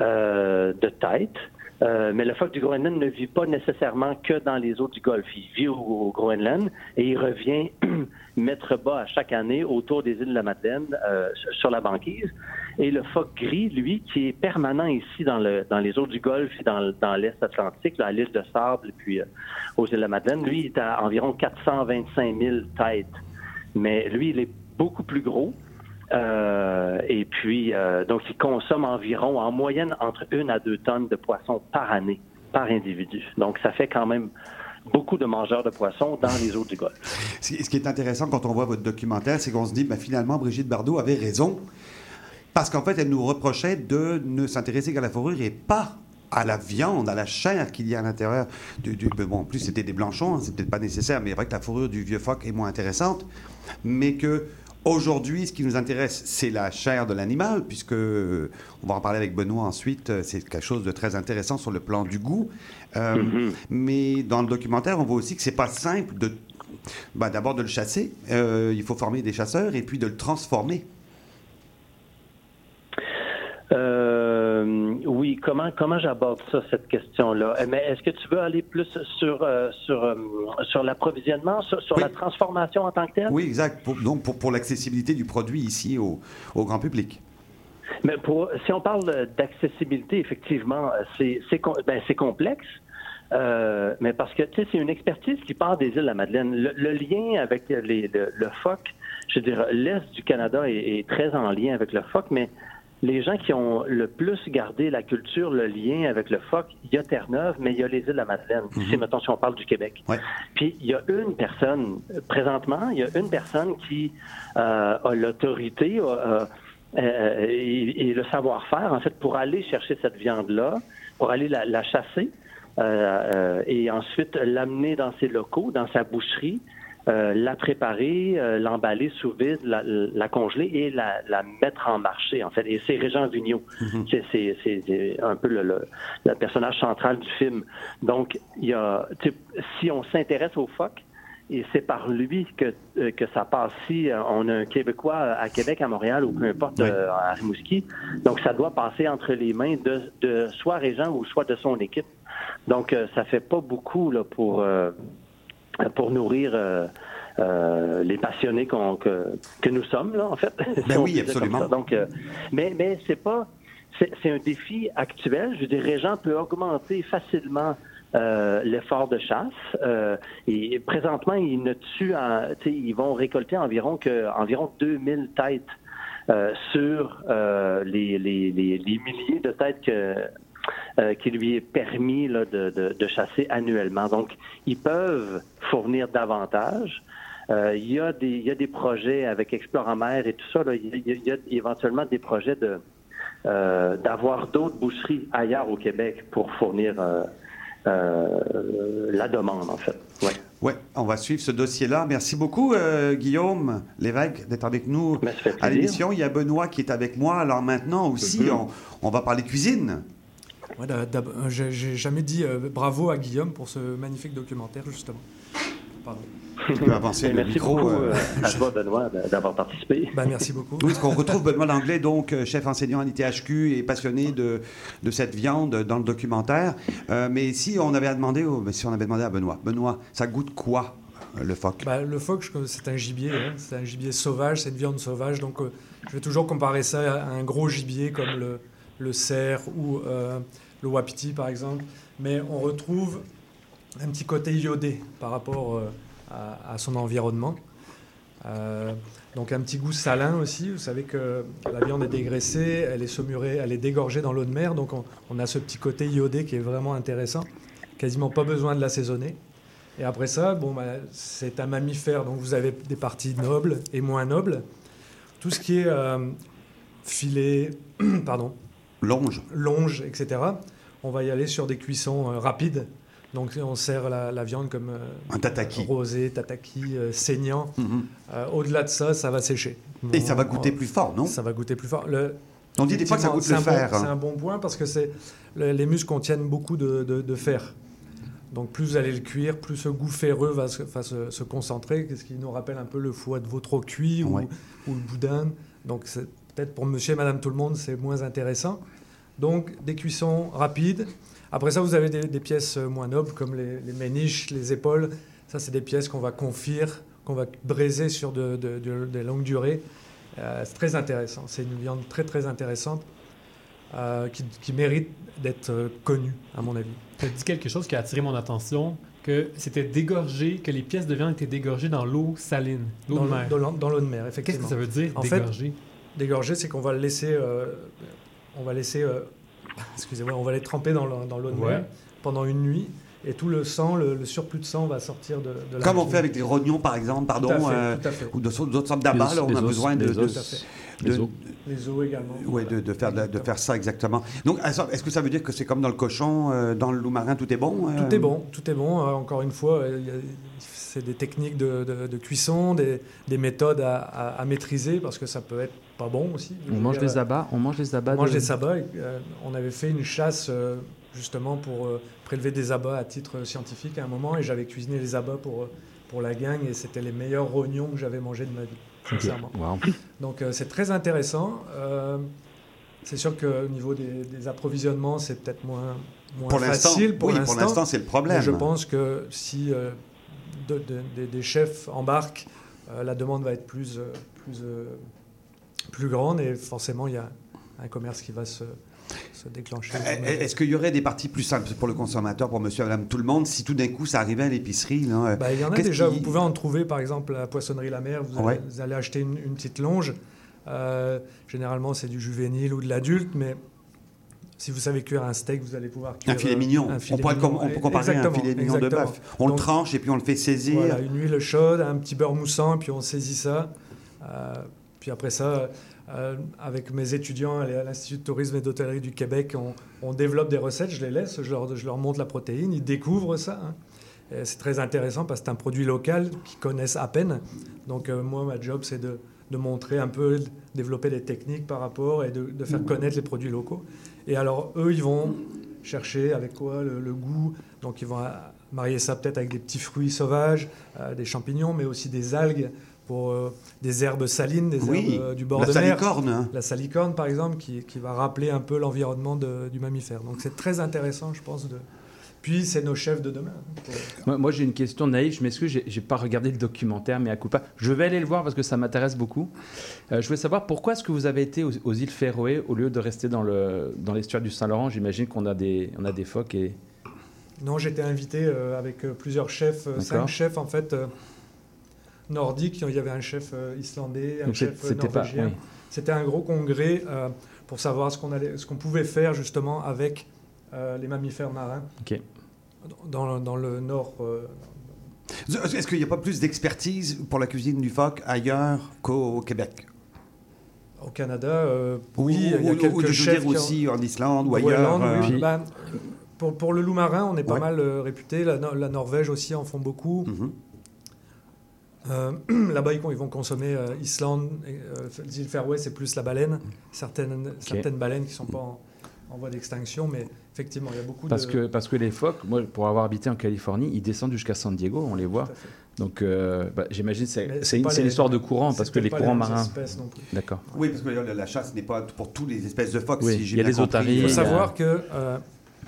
euh, de têtes. Euh, mais le phoque du Groenland ne vit pas nécessairement que dans les eaux du Golfe. Il vit au, Groenland et il revient [CLEARS THROAT] mettre bas à chaque année autour des îles de la Madeleine euh, sur la banquise. Et le phoque gris, lui, qui est permanent ici dans, le, dans les eaux du Golfe et dans, l'Est Atlantique, à l'île de Sable puis euh, aux îles de la Madeleine, lui, il est à environ 425 000 têtes. Mais lui, il est beaucoup plus gros. Euh, et puis, euh, donc, il consomme environ, en moyenne, entre une à deux tonnes de poissons par année, par individu. Donc, ça fait quand même beaucoup de mangeurs de poissons dans les eaux du Golfe. Ce qui est intéressant quand on voit votre documentaire, c'est qu'on se dit, ben, finalement, Brigitte Bardot avait raison. Parce qu'en fait, elle nous reprochait de ne s'intéresser qu'à la fourrure et pas à la viande, à la chair qu'il y a à l'intérieur. Du- ben bon, en plus, c'était des blanchons, hein, c'est peut-être pas nécessaire, mais c'est vrai que la fourrure du vieux phoque est moins intéressante. Mais que aujourd'hui, ce qui nous intéresse, c'est la chair de l'animal, puisque euh, on va en parler avec Benoît ensuite. euh, C'est quelque chose de très intéressant sur le plan du goût. Euh, Mhm. Mais dans le documentaire, on voit aussi que c'est pas simple de ben, d'abord de le chasser. Il faut former des chasseurs et puis de le transformer. Euh, oui, comment comment j'aborde ça cette question-là? Euh, Mais est-ce que tu veux aller plus sur euh, sur euh, sur l'approvisionnement, sur, sur Oui. la transformation en tant que telle? Oui, exact. Pour- donc pour, pour l'accessibilité du produit ici au, au grand public. Mais pour, si on parle d'accessibilité, effectivement, euh, c'est c'est ben, complexe. Euh, mais parce que tu sais, c'est une expertise qui part des îles de la Madeleine. Le, le lien avec les, le, le phoque, je veux dire, l'est du Canada est, est très en lien avec le phoque, mais les gens qui ont le plus gardé la culture, le lien avec le phoque, il y a Terre-Neuve, mais il y a les îles de la Madeleine. C'est, mettons, si on parle du Québec. Ouais. Puis il y a une personne, présentement, il y a une personne qui euh, a l'autorité euh, euh, et, et le savoir-faire, en fait, pour aller chercher cette viande-là, pour aller la, la chasser euh, euh, et ensuite l'amener dans ses locaux, dans sa boucherie, euh, la préparer, euh, l'emballer sous vide, la, la congeler et la, la mettre en marché, en fait. Et c'est Régent Vigneault. C'est- C'est un peu le, le- le personnage central du film. Donc, il y a, si on s'intéresse au phoque, et c'est par lui que, euh, que ça passe. Si on a un Québécois à Québec, à Montréal ou peu importe, Oui. euh, à Rimouski, donc ça doit passer entre les mains de, de soit Régent ou soit de son équipe. Donc ça fait pas beaucoup là, pour, pour nourrir euh, euh, les passionnés qu'on- que, que nous sommes, là, en fait. Ben [LAUGHS] oui, absolument. Donc, euh, mais mais c'est pas. C'est un défi actuel. Je veux dire, Régent peut augmenter facilement euh, l'effort de chasse. Euh, et présentement, ils ne tuent, en- ils vont récolter environ que environ 2000 têtes euh, sur euh, les, les, les, les milliers de têtes que euh, qui lui est permis là, de, de, de chasser annuellement. Donc, ils peuvent fournir davantage. Euh, il, y a des, il y a des projets avec Exploramer et tout ça. là. Il, y a, il y a éventuellement des projets de euh, d'avoir d'autres boucheries ailleurs au Québec pour fournir la demande, en fait. Ouais. Ouais, on va suivre ce dossier-là. Merci beaucoup, euh, Guillaume Lévesque, d'être avec nous Ben, à l'émission. Il y a Benoît qui est avec moi. Alors maintenant aussi, Mhm. on, on va parler cuisine. Ouais, euh, J'ai jamais dit euh, bravo à Guillaume pour ce magnifique documentaire, justement. Pardon. Avancer merci micro. beaucoup euh, euh, à toi, Benoît, d'avoir participé. Bah, merci beaucoup. Oui, parce qu'on retrouve Benoît Langlais, donc chef enseignant à l'ITHQ et passionné de, de cette viande dans le documentaire. Euh, mais si on avait demandé, au- si on avait demandé à Benoît, Benoît, ça goûte quoi le phoque? Bah, le phoque, c'est un gibier, hein. c'est un gibier sauvage, c'est une viande sauvage, donc euh, je vais toujours comparer ça à un gros gibier comme le, le cerf ou euh, le wapiti par exemple. mais on retrouve un petit côté iodé par rapport euh, à, son environnement. Euh, donc un petit goût salin aussi. Vous savez que la viande est dégraissée, elle est saumurée, elle est dégorgée dans l'eau de mer, donc on, on a ce petit côté iodé qui est vraiment intéressant. Quasiment pas besoin de l'assaisonner. Et après ça, bon, bah, c'est un mammifère, donc vous avez des parties nobles et moins nobles. Tout ce qui est euh, filet, [CLEARS THROAT] pardon, Longe. longe, etc. On va y aller sur des cuissons euh, rapides. Donc on sert la, la viande comme euh, Un tataki. rosé, tataki, euh, saignant. Mhm. Euh, Au-delà de ça, ça va sécher. Et ça va On- goûter plus fort, non? Ça va goûter plus fort. Le- On dit des fois que ça goûte le fer. c'est un bon- C'est hein. un bon point parce que c'est le- les muscles contiennent beaucoup de, de- de fer. Donc plus vous allez le cuire, plus ce goût ferreux va se, va se- se concentrer, ce qui nous rappelle un peu le foie de veau trop cuit ou, Ouais. ou le boudin. Donc c'est- peut-être pour monsieur et madame tout le monde, c'est moins intéressant. Donc des cuissons rapides. Après ça, vous avez des, des pièces euh, moins nobles comme les, les méniches, les épaules. Ça, c'est des pièces qu'on va confire, qu'on va braiser sur de, de- de- de longues durées. Euh, c'est très intéressant. C'est une viande très très intéressante euh, qui, qui mérite d'être connue, à mon avis. Tu as dit quelque chose qui a attiré mon attention, que c'était dégorgé, que les pièces de viande étaient dégorgées dans l'eau saline, l'eau de mer. dans l'eau de mer, Qu'est-ce effectivement. que ça veut dire, En fait, dégorgé? Dégorger, c'est qu'on va le laisser, euh, on va laisser, euh, [LAUGHS] excusez-moi, on va les tremper dans l'eau de Ouais. mer pendant une nuit, et tout le sang, le, le surplus de sang va sortir de, de la Comme on fait avec des rognons, par exemple, pardon, Tout à fait, euh, tout à fait. ou d'autres d'autres sortes d'abats, on a os- besoin de- Les de- os. Les os également. ouais, de, de faire, de, de faire ça exactement. Donc, est-ce que ça veut dire que c'est comme dans le cochon, euh, dans le loup marin, tout est bon euh, Tout est bon, tout est bon. Euh, encore une fois, euh, c'est des techniques de, de- de cuisson, des, des méthodes à, à- à maîtriser parce que ça peut être pas bon aussi. On mange dire, des abats, on mange des abats. On mange de- des abats. et, euh, on avait fait une chasse euh, justement pour euh, prélever des abats à titre scientifique à un moment et j'avais cuisiné les abats pour, pour la gang et c'était les meilleurs rognons que j'avais mangés de ma vie. Sincèrement. Wow. Donc euh, c'est très intéressant. Euh, c'est sûr qu'au niveau des, des approvisionnements, c'est peut-être moins, moins Pour facile pour oui, l'instant. pour l'instant, c'est le problème. Mais je pense que si euh, de- de- des- chefs embarquent, la demande va être plus, plus, plus grande et forcément il y a un commerce qui va se, se déclencher. Euh, Est-ce qu'il y aurait des parties plus simples pour le consommateur, pour monsieur et madame tout le monde, si tout d'un coup ça arrivait à l'épicerie euh, Bah, il y en a déjà, qui- vous pouvez en trouver par exemple à la poissonnerie La Mer, vous allez, Ouais. vous allez acheter une, une petite longe. Euh, généralement c'est du juvénile ou de l'adulte, mais si vous savez cuire un steak, vous allez pouvoir cuire Un filet mignon. un on, pourrait com- on peut comparer à un Exactement, filet mignon de exactement. bœuf. On le tranche et puis on le fait saisir. Voilà, une huile chaude, un petit beurre moussant, puis on saisit ça. Euh, puis après ça, euh, avec mes étudiants à l'Institut de tourisme et d'hôtellerie du Québec, on, développe des recettes, je les laisse, je leur, montre la protéine, ils découvrent ça. hein. C'est très intéressant parce que c'est un produit local qu'ils connaissent à peine. Donc euh, moi, ma job, c'est de, montrer un peu, développer des techniques par rapport et de, faire connaître les produits locaux. Et alors, eux, ils vont chercher avec quoi le, goût. Donc, ils vont euh, marier ça peut-être avec des petits fruits sauvages, des champignons, mais aussi des algues pour euh, des herbes salines, des Oui, herbes euh, du bord la de mer. salicorne. hein. La salicorne, par exemple, qui, qui va rappeler un peu l'environnement du mammifère. Donc, c'est très intéressant, je pense. De... Puis, c'est nos chefs de demain. hein, Moi, moi, j'ai une question naïve, je m'excuse, j'ai- j'ai pas regardé le documentaire, mais à coup pas. Je vais aller le voir parce que ça m'intéresse beaucoup. Euh, je voulais savoir pourquoi est-ce que vous avez été aux, aux îles Féroé au lieu de rester dans le dans l'estuaire du Saint-Laurent? J'imagine qu'on a des on a des phoques et Non, j'étais invité euh, avec plusieurs chefs, cinq chefs en fait euh, nordiques. Il y avait un chef euh, islandais, un donc chef norvégien. oui. C'était un gros congrès euh, pour savoir ce qu'on allait, ce qu'on pouvait faire justement avec euh, les mammifères marins dans, dans le nord. euh, Est-ce qu'il n'y a pas plus d'expertise pour la cuisine du phoque ailleurs qu'au Québec? Au Canada, euh, Ou- oui, il y a ou- ou quelques je veux chefs dire qui ont- aussi en Islande ou ailleurs. oui. euh, Ben, pour, pour le loup marin, on est pas Ouais. mal euh, réputé. La Norvège aussi en font beaucoup. mhm. Euh, [CLEARS THROAT] Là-bas, ils vont- ils vont consommer euh, Islande, euh, les îles Faroé, c'est plus la baleine. Certaines, certaines baleines qui ne sont pas en, en voie d'extinction, mais effectivement, il y a beaucoup Parce de. que parce que les phoques, moi pour avoir habité en Californie, ils descendent jusqu'à San Diego, on les voit. Donc euh, bah, j'imagine c'est c'est une, pas c'est une les- histoire de courant parce que les courants marins. D'accord. Oui, parce que la, la chasse n'est pas pour toutes les espèces de phoques. Oui, si j'ai il y a les otaries, Il faut a- savoir que euh,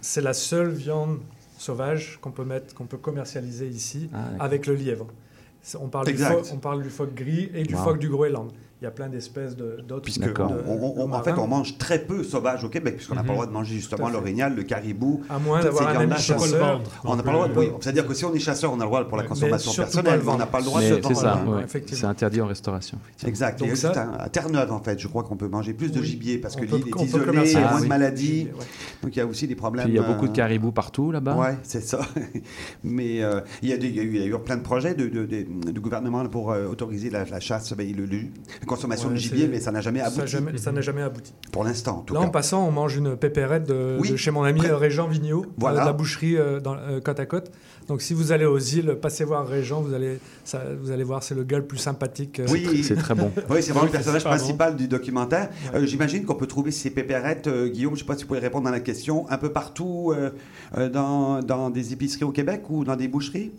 c'est la seule viande sauvage qu'on peut mettre, qu'on peut commercialiser ici Ah, avec le lièvre. On parle, du phoque, on parle du phoque gris et du Wow. phoque du Groenland. Il y a plein d'espèces de- d'autres. Puisque on- on- en fait, on mange très peu sauvage au Québec, puisqu'on n'a pas le droit de manger justement l'orignal, le caribou. À moins d'avoir un ami chasseur. On n'a pas le droit, oui. C'est-à-dire que si on est chasseur, on a le droit pour la consommation personnelle, mais on n'a pas le droit de se c'est ça, c'est interdit en restauration. Exact. Donc Et ça- à, Terre-Neuve, en fait, je crois qu'on peut manger plus de Oui. gibier parce que l'île est isolée, il y a moins de oui. maladies. Donc il y a aussi des problèmes. Il y a beaucoup de euh, caribous partout là-bas. Ouais, c'est ça. [LAUGHS] Mais euh, il, y a eu, plein de projets du gouvernement pour euh, autoriser la, chasse, ben, le- consommation Ouais, de gibier, mais ça n'a jamais abouti. ça n'a jamais abouti. Pour l'instant, en tout Là, cas. en passant, on mange une pépérette de, Oui. de chez mon ami Près- euh, Régent Vigneault, Voilà. euh, de la boucherie euh, dans, euh, côte à côte. Donc, si vous allez aux îles, passez voir Régent, vous allez, ça, vous allez voir, c'est le gars le plus sympathique. euh, Oui, C'est très bon. Oui, c'est vraiment le personnage bon. principal du documentaire. Ouais. Euh, J'imagine qu'on peut trouver ces pépérettes, euh, Guillaume, je ne sais pas si vous pouvez répondre à la question, un peu partout dans, dans des épiceries au Québec ou dans des boucheries?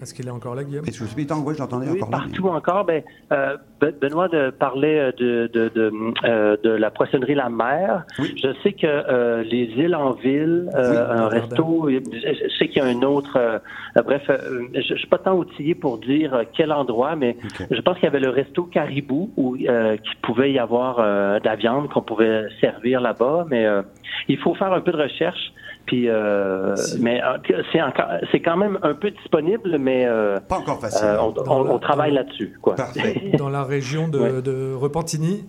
Est-ce qu'il est encore là, Guillaume? Je suis dit, tant, ouais, je l'entendais Oui, encore là. mais- partout encore. Ben, euh, Be- Benoît de parlait euh, de, de, de, euh, de la poissonnerie La Mer. Oui. Je sais que euh, les îles en ville, euh, Oui, un resto, je je sais qu'il y a un autre. bref, euh, je ne suis pas tant outillé pour dire quel endroit, mais je pense qu'il y avait le resto Caribou où euh, qu'il pouvait y avoir euh, de la viande qu'on pouvait servir là-bas, mais euh, il faut faire un peu de recherche. Puis, euh, mais euh, c'est encore, c'est quand même un peu disponible, mais euh, Pas encore facile. euh, on, on- la- on travaille là-dessus, quoi. Parfait. [LAUGHS] Dans la région de, Ouais. de Repentigny,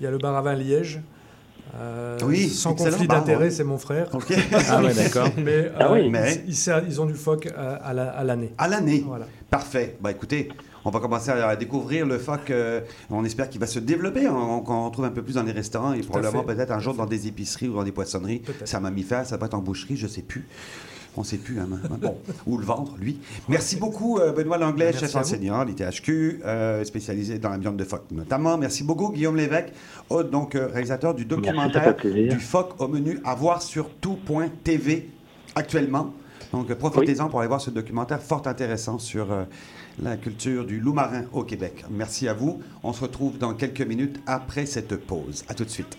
il y a le bar à vin Liège. Euh, Oui, sans conflit d'intérêt, ouais. c'est mon frère. OK. [LAUGHS] Ah ouais, d'accord. Mais, Ah oui. Mais- Ils, ils ont du phoque à, à la- à l'année. À l'année. Voilà. Parfait. Bah écoutez, on va commencer à découvrir le phoque. euh, on espère qu'il va se développer. On, qu'on retrouve un peu plus dans les restaurants et probablement peut-être un jour dans des épiceries ou dans des poissonneries. Un mammifère, ça peut être en boucherie, je sais plus. On sait plus. hein, bon, [LAUGHS] ou le vendre, lui. Merci beaucoup, euh, Benoît Langlais, Merci chef enseignant à l'ITHQ, euh, spécialisé dans la viande de phoque notamment. Merci beaucoup, Guillaume Lévesque, hôte, donc euh, réalisateur du ça documentaire du phoque au menu à voir sur tout.tv actuellement. Donc, profitez-en pour aller voir ce documentaire fort intéressant sur euh, la culture du loup marin au Québec. Merci à vous. On se retrouve dans quelques minutes après cette pause. À tout de suite.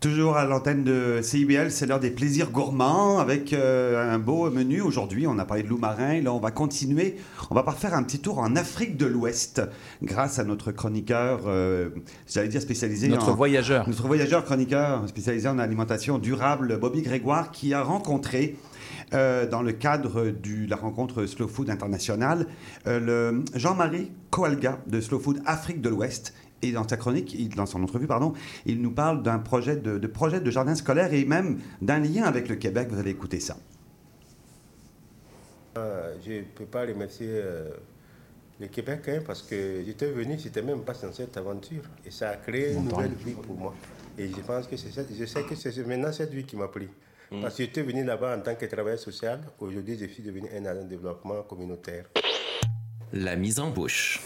Toujours à l'antenne de CIBL, c'est l'heure des plaisirs gourmands avec euh, un beau menu. Aujourd'hui, on a parlé de loup marin. Là, on va continuer. On va faire un petit tour en Afrique de l'Ouest grâce à notre chroniqueur, euh, j'allais dire spécialisé Notre en... voyageur. Notre voyageur chroniqueur spécialisé en alimentation durable, Bobby Grégoire, qui a rencontré euh, dans le cadre de la rencontre Slow Food International, euh, Jean-Marie Coalga de Slow Food Afrique de l'Ouest. Et dans sa chronique, il- dans son entrevue, pardon, il nous parle d'un projet de, de projet de jardin scolaire et même d'un lien avec le Québec. Vous allez écouter ça. Euh, je ne peux pas remercier euh, le Québec, hein, parce que j'étais venu, c'était même pas dans cette aventure. Et ça a créé une nouvelle vie pour moi. Et je pense que c'est je sais que c'est maintenant cette vie qui m'a pris. Mm. Parce que j'étais venu là-bas en tant que travailleur social. Aujourd'hui, je suis devenu un agent de développement communautaire. La mise en bouche.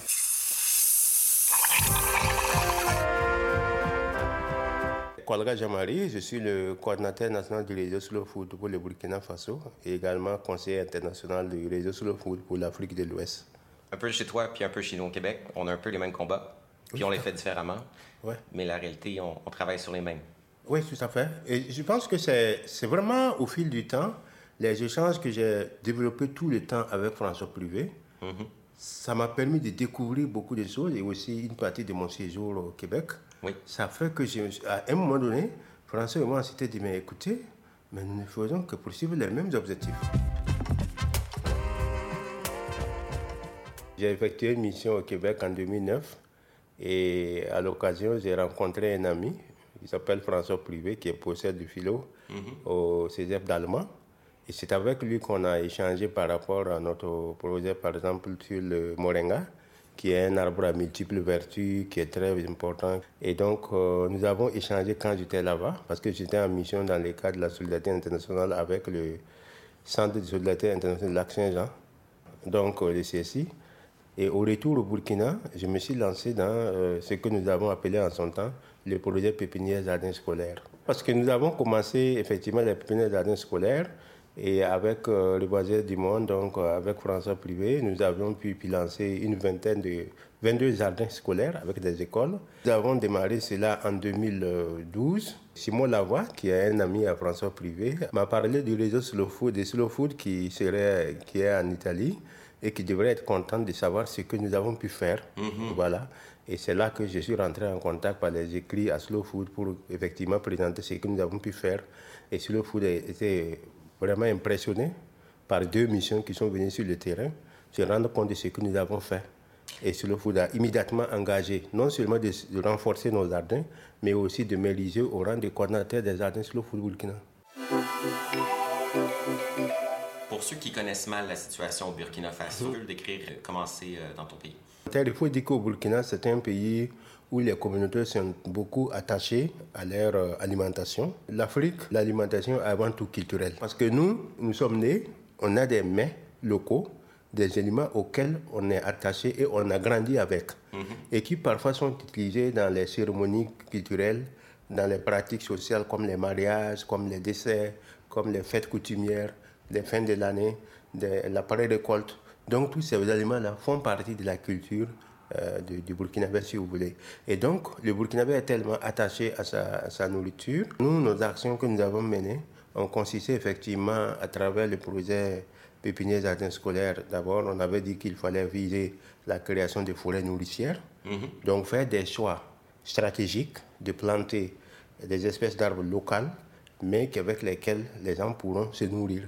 Jamari, je suis le coordinateur national du réseau Slow Food pour le Burkina Faso et également conseiller international du réseau Slow Food pour l'Afrique de l'Ouest. Un peu chez toi, puis un peu chez nous au Québec, on a un peu les mêmes combats, puis on les fait différemment. Ouais. Mais la réalité, on, on travaille sur les mêmes. Oui, tout à fait. Et je pense que c'est c'est vraiment au fil du temps, les échanges que j'ai développés tout le temps avec François Privé, ça m'a permis de découvrir beaucoup de choses et aussi une partie de mon séjour au Québec. Oui. Ça fait que, je, à un moment donné, François et moi, on s'était dit, mais écoutez, mais nous ne faisons que poursuivre les mêmes objectifs. J'ai effectué une mission au Québec en 2009 et à l'occasion, j'ai rencontré un ami qui s'appelle François Privé, qui est professeur de philo au Cégep d'Allemand. Et c'est avec lui qu'on a échangé par rapport à notre projet, par exemple, sur le moringa, qui est un arbre à multiples vertus, qui est très important. Et donc, euh, nous avons échangé quand j'étais là-bas, parce que j'étais en mission dans le cadre de la solidarité internationale avec le Centre de solidarité internationale de l'Action-Jean, donc euh, le CSI. Et au retour au Burkina, je me suis lancé dans euh, ce que nous avons appelé en son temps le projet pépinière jardin scolaire. Parce que nous avons commencé effectivement les pépinières jardin scolaire et avec euh, le voisin du monde, donc euh, avec François Privé, nous avons pu lancer une vingtaine de 22 jardins scolaires avec des écoles. Nous avons démarré cela en 2012. Simon Lavoie, qui est un ami à François Privé, m'a parlé du réseau Slow Food, de Slow Food qui, serait, qui est en Italie et qui devrait être content de savoir ce que nous avons pu faire. Voilà. Et c'est là que je suis rentré en contact par les écrits à Slow Food pour effectivement présenter ce que nous avons pu faire. Et Slow Food été vraiment impressionné par deux missions qui sont venues sur le terrain, se rendre compte de ce que nous avons fait. Et Slow Food a immédiatement engagé non seulement de, de renforcer nos jardins, mais aussi de m'éliger au rang de coordinateur des jardins Slow Food Burkina. Pour ceux qui connaissent mal la situation au Burkina Faso, tu peux le décrire comment c'est euh, dans ton pays? Il faut dire qu'au Burkina, c'est un pays où les communautés sont beaucoup attachées à leur euh, alimentation. L'Afrique, l'alimentation est avant tout culturelle. Parce que nous, nous sommes nés, on a des mets locaux, des aliments auxquels on est attaché et on a grandi avec. Et qui parfois sont utilisés dans les cérémonies culturelles, dans les pratiques sociales comme les mariages, comme les décès, comme les fêtes coutumières, les fins de l'année, la pré-récolte. Donc tous ces aliments-là font partie de la culture euh, du, du Burkinabé, si vous voulez. Et donc, le Burkinabé est tellement attaché à sa, à sa nourriture. Nous, nos actions que nous avons menées ont consisté effectivement à travers le projet pépinière jardin scolaire. D'abord, on avait dit qu'il fallait viser la création de forêts nourricières. Donc, faire des choix stratégiques de planter des espèces d'arbres locales, mais qu'avec lesquels les gens pourront se nourrir.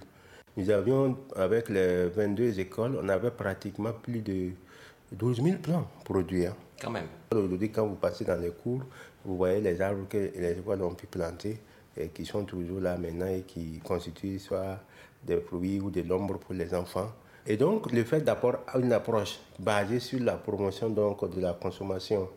Nous avions, avec les 22 écoles, on avait pratiquement plus de 12 000 plants produits. hein. Quand même. Aujourd'hui, quand vous passez dans les cours, vous voyez les arbres que les écoles ont pu planter et qui sont toujours là maintenant et qui constituent soit des fruits ou de l'ombre pour les enfants. Et donc, le fait d'avoir une approche basée sur la promotion donc, de la consommation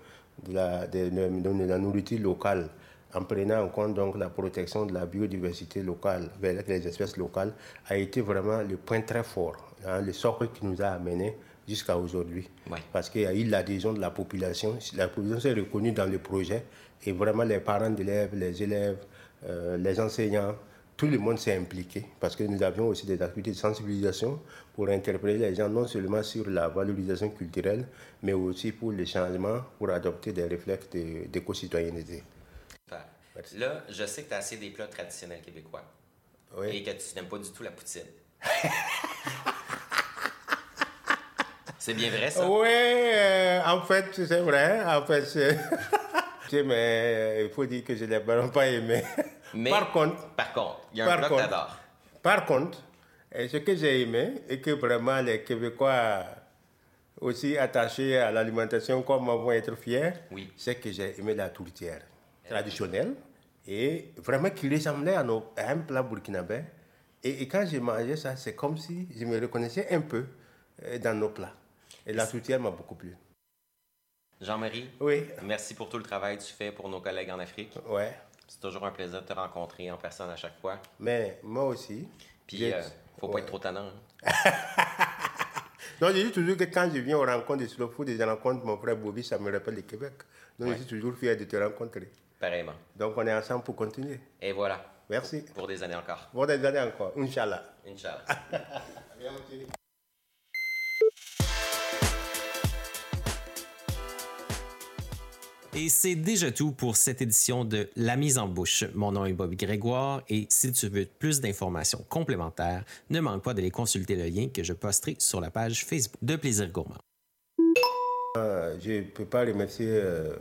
de la, de, de- de la nourriture locale, en prenant en compte donc la protection de la biodiversité locale avec les espèces locales, a été vraiment le point très fort, hein, le socle qui nous a amenés jusqu'à aujourd'hui. Parce qu'il y a eu l'adhésion de la population. La population s'est reconnue dans le projet et vraiment les parents d'élèves, les élèves, euh, les enseignants, tout le monde s'est impliqué parce que nous avions aussi des activités de sensibilisation pour interpeller les gens non seulement sur la valorisation culturelle, mais aussi pour le changement, pour adopter des réflexes d'éco-citoyenneté. Là, je sais que tu as assez des plats traditionnels québécois. Et que tu n'aimes pas du tout la poutine. [LAUGHS] c'est bien vrai, ça? Oui, euh, en fait, c'est vrai. En fait, c'est- [LAUGHS] Tu sais, mais euh, il faut dire que je ne l'ai vraiment pas aimé. Mais, par contre, par contre, il y a un plat que. Par contre, euh, ce que j'ai aimé et que vraiment les Québécois aussi attachés à l'alimentation comme moi vont être fiers, c'est que j'ai aimé la tourtière traditionnelle et vraiment qui ressemblait à, nos- à un plat burkinabé. Et, et quand j'ai mangé ça, c'est comme si je me reconnaissais un peu dans nos plats. Et la soutienne m'a beaucoup plu. Jean-Marie, Oui. merci pour tout le travail que tu fais pour nos collègues en Afrique. Ouais. C'est toujours un plaisir de te rencontrer en personne à chaque fois. Mais moi aussi. Puis, j'ai- euh, faut pas Ouais. être trop tannant. hein. [LAUGHS] Non, je dis toujours que quand je viens aux rencontres de slow food et je rencontre mon frère Bobby, ça me rappelle le Québec. Donc Ouais. je suis toujours fier de te rencontrer. Pareillement. Donc on est ensemble pour continuer. Et voilà. Merci. Pour des années encore. Bon, des années encore. Inch'Allah. Inch'Allah. [LAUGHS] Et c'est déjà tout pour cette édition de La mise en bouche. Mon nom est Bobby Grégoire et si tu veux plus d'informations complémentaires, ne manque pas d'aller consulter le lien que je posterai sur la page Facebook de Plaisir Gourmand. Euh, je ne peux pas remercier. euh,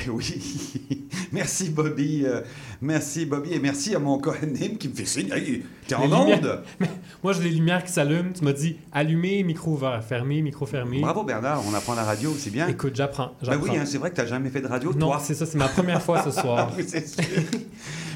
[LAUGHS] Oui, merci Bobby, euh, merci Bobby et merci à mon Kohanim qui me fait signe. Hey, T'es en lumières- onde [LAUGHS] Mais moi, j'ai les lumières qui s'allument. Tu m'as dit allumer, micro ouvert, fermé, micro fermé. Bravo Bernard, on apprend la radio, c'est bien. Écoute, j'apprends. Ben oui, hein, c'est vrai que t'as jamais fait de radio, Non, c'est ça, c'est ma première fois ce [LAUGHS] soir. Oui, c'est.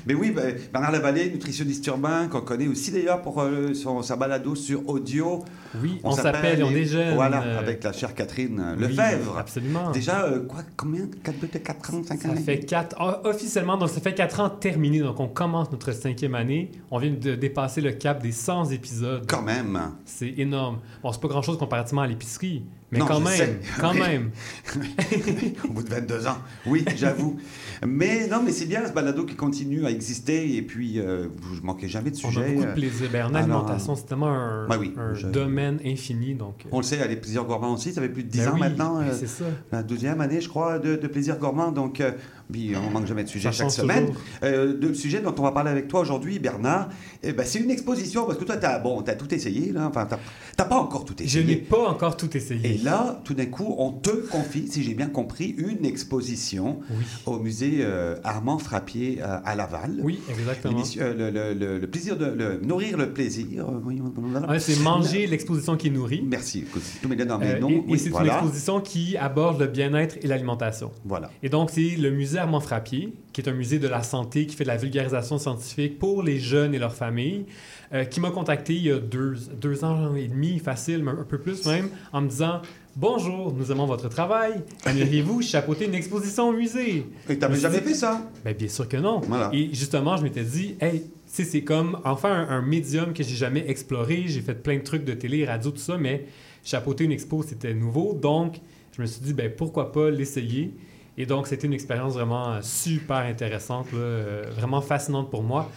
Mais oui, ben, Bernard Lavallée, nutritionniste urbain, qu'on connaît aussi d'ailleurs pour euh, son, sa balado sur audio. Oui, on s'appelle, on les- déjeune. Voilà, euh, avec la chère Catherine oui, Lefebvre. absolument. Déjà, euh, quoi, combien 4, 4 ans, 5 ans Ça fait quatre, ah, officiellement, donc ça fait quatre ans terminé. Donc on commence notre cinquième année. On vient de dépasser le cap des 100 épisodes. Quand même. C'est énorme. Bon, c'est pas grand chose comparativement à l'épicerie, mais Non, quand même, quand [LAUGHS] même. [LAUGHS] Au bout de 22 ans. Oui, j'avoue. mais non, mais c'est bien ce balado qui continue à exister et puis euh, je manquais jamais de On sujet. a beaucoup de euh, plaisir. Ben, en alors, alimentation, c'est tellement un, oui, un je- domaine infini. Donc, euh, On le sait, à les plaisirs gourmands aussi, ça fait plus de 10 Ben ans oui, maintenant. euh, c'est ça. La douzième année, je crois, de, de plaisirs gourmands. Donc, euh, puis on manque jamais de sujet chaque semaine. Euh, de sujet dont on va parler avec toi aujourd'hui, Bernard, eh ben, c'est une exposition parce que toi, tu as, bon, as tout essayé. Là. Enfin, tu n'as pas encore tout je essayé. n'ai pas encore tout essayé. Et là, tout d'un coup, on te confie, si j'ai bien compris, une exposition au musée euh, Armand Frappier euh, à Laval. Oui, exactement. Le, le- le- le plaisir de le- nourrir le plaisir. Ouais, c'est manger l'exposition qui nourrit. Merci. Écoute, tout mes noms. et et Oui, c'est voilà. une exposition qui aborde le bien-être et l'alimentation. Voilà. Et donc, c'est le musée Armand Frappier, qui est un musée de la santé, qui fait de la vulgarisation scientifique pour les jeunes et leurs familles, euh, qui m'a contacté il y a deux, deux ans et demi, facile, mais un peu plus même, en me disant Bonjour, nous aimons votre travail. Aimeriez-vous [LAUGHS] chapeauter une exposition au musée? Et t'avais jamais dit, fait ça? Ben, Bien sûr que non. Voilà. Et justement, je m'étais dit Hey, c'est comme enfin un, un médium que j'ai jamais exploré. J'ai fait plein de trucs de télé, radio, tout ça, mais chapeauter une expo, c'était nouveau. Donc, je me suis dit ben, Pourquoi pas l'essayer et donc, c'était une expérience vraiment euh, super intéressante, là, euh, vraiment fascinante pour moi.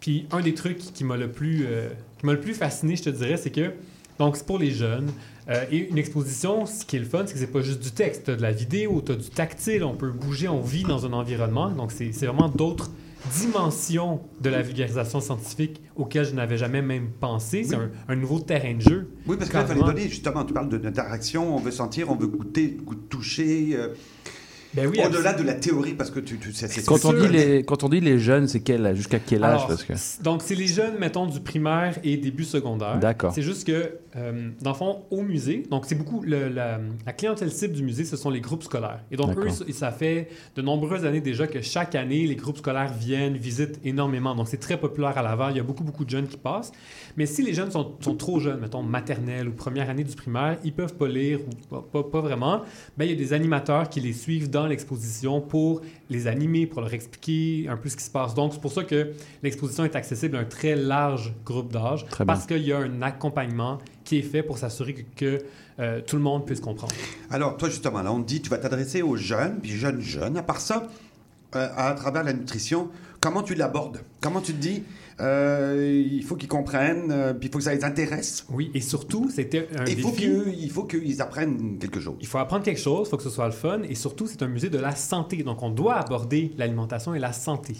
Puis, un des trucs qui m'a le plus, euh, qui m'a le plus fasciné, je te dirais, c'est que, donc, c'est pour les jeunes. Euh, et une exposition, ce qui est le fun, c'est que c'est pas juste du texte. Tu as de la vidéo, tu as du tactile, on peut bouger, on vit dans un environnement. Donc, c'est c'est vraiment d'autres dimensions de la vulgarisation scientifique auxquelles je n'avais jamais même pensé. C'est Oui. un, un nouveau terrain de jeu. Oui, parce Carrément. donner, justement, tu parles d'interaction, on veut sentir, on veut goûter, goût- toucher. euh, Ben oui, Au-delà de la théorie, parce que tu, tu sais, c'est Quand on, dit les, quand on dit les jeunes, c'est quel, jusqu'à quel âge? Alors, parce que... Donc, c'est les jeunes, mettons, du primaire et début secondaire. D'accord. C'est juste que, euh, dans le fond, au musée, donc c'est beaucoup, le- la, la clientèle cible du musée, ce sont les groupes scolaires. Et donc, eux, ça- fait de nombreuses années déjà que chaque année, les groupes scolaires viennent, visitent énormément. Donc, c'est très populaire à Laval. Il y a beaucoup, beaucoup de jeunes qui passent. Mais si les jeunes sont, sont trop jeunes, mettons, maternelle ou première année du primaire, ils peuvent pas lire ou pas, pas- pas vraiment, ben, il y a des animateurs qui les suivent dans l'exposition pour les animer, pour leur expliquer un peu ce qui se passe. Donc, c'est pour ça que l'exposition est accessible à un très large groupe d'âge parce qu'il y a un accompagnement qui est fait pour s'assurer que, que, euh, tout le monde puisse comprendre. Alors, toi, justement, là, on te dit, tu vas t'adresser aux jeunes, puis jeunes, jeunes. À part ça, euh, à travers la nutrition, comment tu l'abordes? Comment tu te dis, euh, il faut qu'ils comprennent, euh, puis il faut que ça les intéresse? Oui, et surtout, c'était un Il faut il faut qu'ils apprennent quelque chose. Il faut apprendre quelque chose, il faut que ce soit le fun, et surtout, c'est un musée de la santé. Donc, on doit aborder l'alimentation et la santé.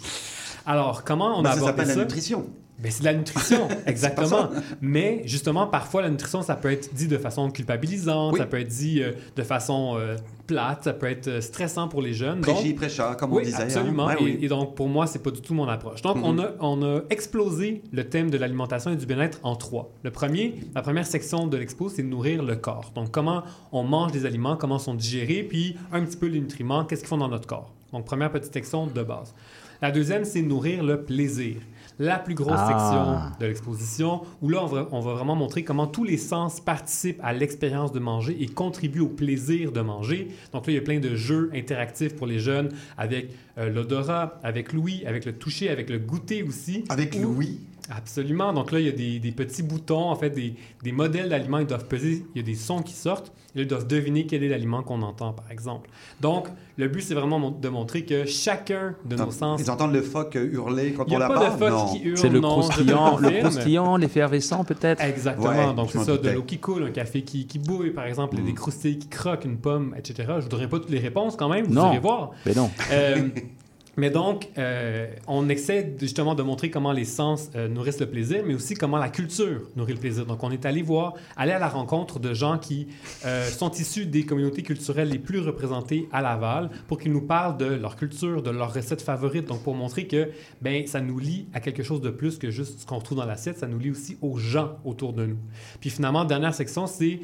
Alors, comment on Ben, a ça abordé s'appelle ça? la nutrition. Ben, c'est de la nutrition, [LAUGHS] exactement. Mais justement, parfois, la nutrition, ça peut être dit de façon culpabilisante, ça peut être dit euh, de façon euh, plate, ça peut être euh, stressant pour les jeunes. Prêchi, prêcha, comme on disait, hein. Absolument. Ouais, et, oui. et donc, pour moi, c'est pas du tout mon approche. Donc, on, a, on a explosé le thème de l'alimentation et du bien-être en trois. Le premier, la première section de l'expo, c'est nourrir le corps. Donc, comment on mange des aliments, comment ils sont digérés, puis un petit peu les nutriments, qu'est-ce qu'ils font dans notre corps. Donc, première petite section de base. La deuxième, c'est nourrir le plaisir. La plus grosse Ah. section de l'exposition, où là, on va, on va vraiment montrer comment tous les sens participent à l'expérience de manger et contribuent au plaisir de manger. Donc là, il y a plein de jeux interactifs pour les jeunes avec euh, l'odorat, avec l'ouïe, avec le toucher, avec le goûter aussi. Avec l'ouïe? Absolument. Donc là, il y a des, des petits boutons, en fait, des, des modèles d'aliments. Ils doivent peser. Il y a des sons qui sortent. Et là, ils doivent deviner quel est l'aliment qu'on entend, par exemple. Donc, le but, c'est vraiment de montrer que chacun de nos sens. Ils entendent le phoque hurler quand Il y on a la pas de parle? phoque Non. qui hurle. C'est le croustillant, le croustillant, l'effervescent peut-être? Exactement. Ouais, Donc, c'est ça, de l'eau qui coule, un café qui, qui bouille, par exemple, Mm. des croustilles qui croquent, une pomme, etc. Je ne vous donnerai pas toutes les réponses quand même, vous Non. irez voir. Mais non. Euh, [LAUGHS] mais donc, euh, on essaie justement de montrer comment les sens euh, nourrissent le plaisir, mais aussi comment la culture nourrit le plaisir. Donc, on est allé voir, aller à la rencontre de gens qui euh, sont issus des communautés culturelles les plus représentées à Laval pour qu'ils nous parlent de leur culture, de leurs recettes favorites. Donc, pour montrer que ben, ça nous lie à quelque chose de plus que juste ce qu'on retrouve dans l'assiette, ça nous lie aussi aux gens autour de nous. Puis finalement, dernière section, c'est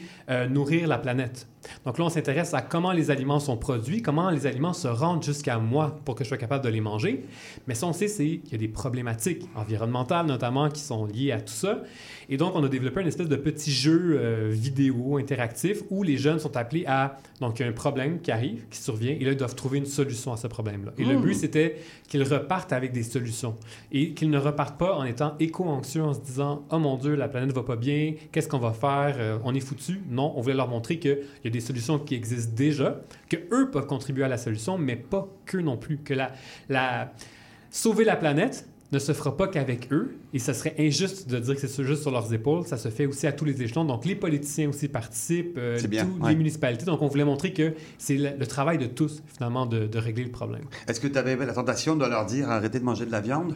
nourrir la planète. Donc là, on s'intéresse à comment les aliments sont produits, comment les aliments se rendent jusqu'à moi pour que je sois capable de les manger. Mais ça, on sait, c'est qu'il y a des problématiques environnementales notamment qui sont liées à tout ça. Et donc, on a développé une espèce de petit jeu euh, vidéo interactif où les jeunes sont appelés à... Donc, il y a un problème qui arrive, qui survient, et là, ils doivent trouver une solution à ce problème-là. Et le Hmm. but, c'était qu'ils repartent avec des solutions et qu'ils ne repartent pas en étant éco-anxieux, en se disant « Oh mon Dieu, la planète va pas bien, qu'est-ce qu'on va faire? Euh, on est foutu. » Non, on voulait leur montrer qu'il y a des solutions qui existent déjà, que eux peuvent contribuer à la solution, mais pas qu'eux non plus. Que la, la... sauver la planète ne se fera pas qu'avec eux, et ça serait injuste de dire que c'est juste sur leurs épaules. Ça se fait aussi à tous les échelons. Donc, les politiciens aussi participent, euh, bien, ouais. les municipalités. Donc, on voulait montrer que c'est le, le travail de tous, finalement, de, de régler le problème. Est-ce que tu avais la tentation de leur dire arrêtez de manger de la viande?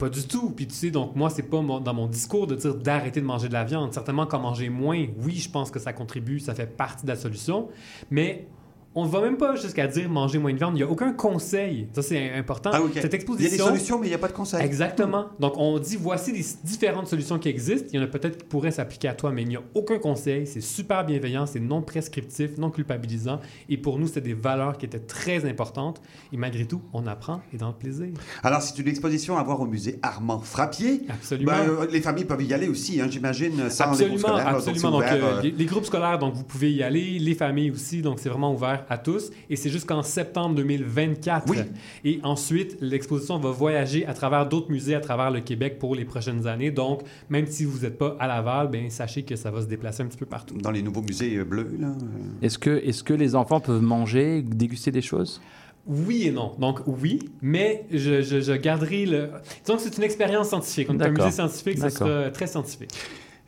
Pas du tout. Puis tu sais, donc moi, c'est pas mon- dans mon discours de dire d'arrêter de manger de la viande. Certainement qu'en manger moins, oui, je pense que ça contribue, ça fait partie de la solution. Mais on ne va même pas jusqu'à dire manger moins de viande. Il n'y a aucun conseil. Ça, c'est important. Ah. Cette Il y exposition. a des solutions, mais il n'y a pas de conseil. Exactement. Donc, on dit voici les différentes solutions qui existent. Il y en a peut-être qui pourraient s'appliquer à toi, mais il n'y a aucun conseil. C'est super bienveillant, c'est non prescriptif, non culpabilisant. Et pour nous, c'était des valeurs qui étaient très importantes. Et malgré tout, on apprend et dans le plaisir. Alors, c'est une exposition à voir au musée Armand Frappier. Absolument. Ben, euh, les familles peuvent y aller aussi, hein, j'imagine, sans les absolument, groupes scolaires. donc absolument. Donc, euh, euh, les, les groupes scolaires, donc vous pouvez y aller, les familles aussi, donc c'est vraiment ouvert à tous. Et c'est jusqu'en septembre 2024. Oui. Et ensuite, l'exposition va voyager à travers d'autres musées à travers le Québec pour les prochaines années. Donc, même si vous n'êtes pas à Laval, ben sachez que ça va se déplacer un petit peu partout. Dans les nouveaux musées euh, bleus, là. Est-ce que, est que les enfants peuvent manger, déguster des choses? Oui et non. Donc, oui, mais je, je- je garderai le. Disons que c'est une expérience scientifique. On est un musée scientifique, ça sera très scientifique.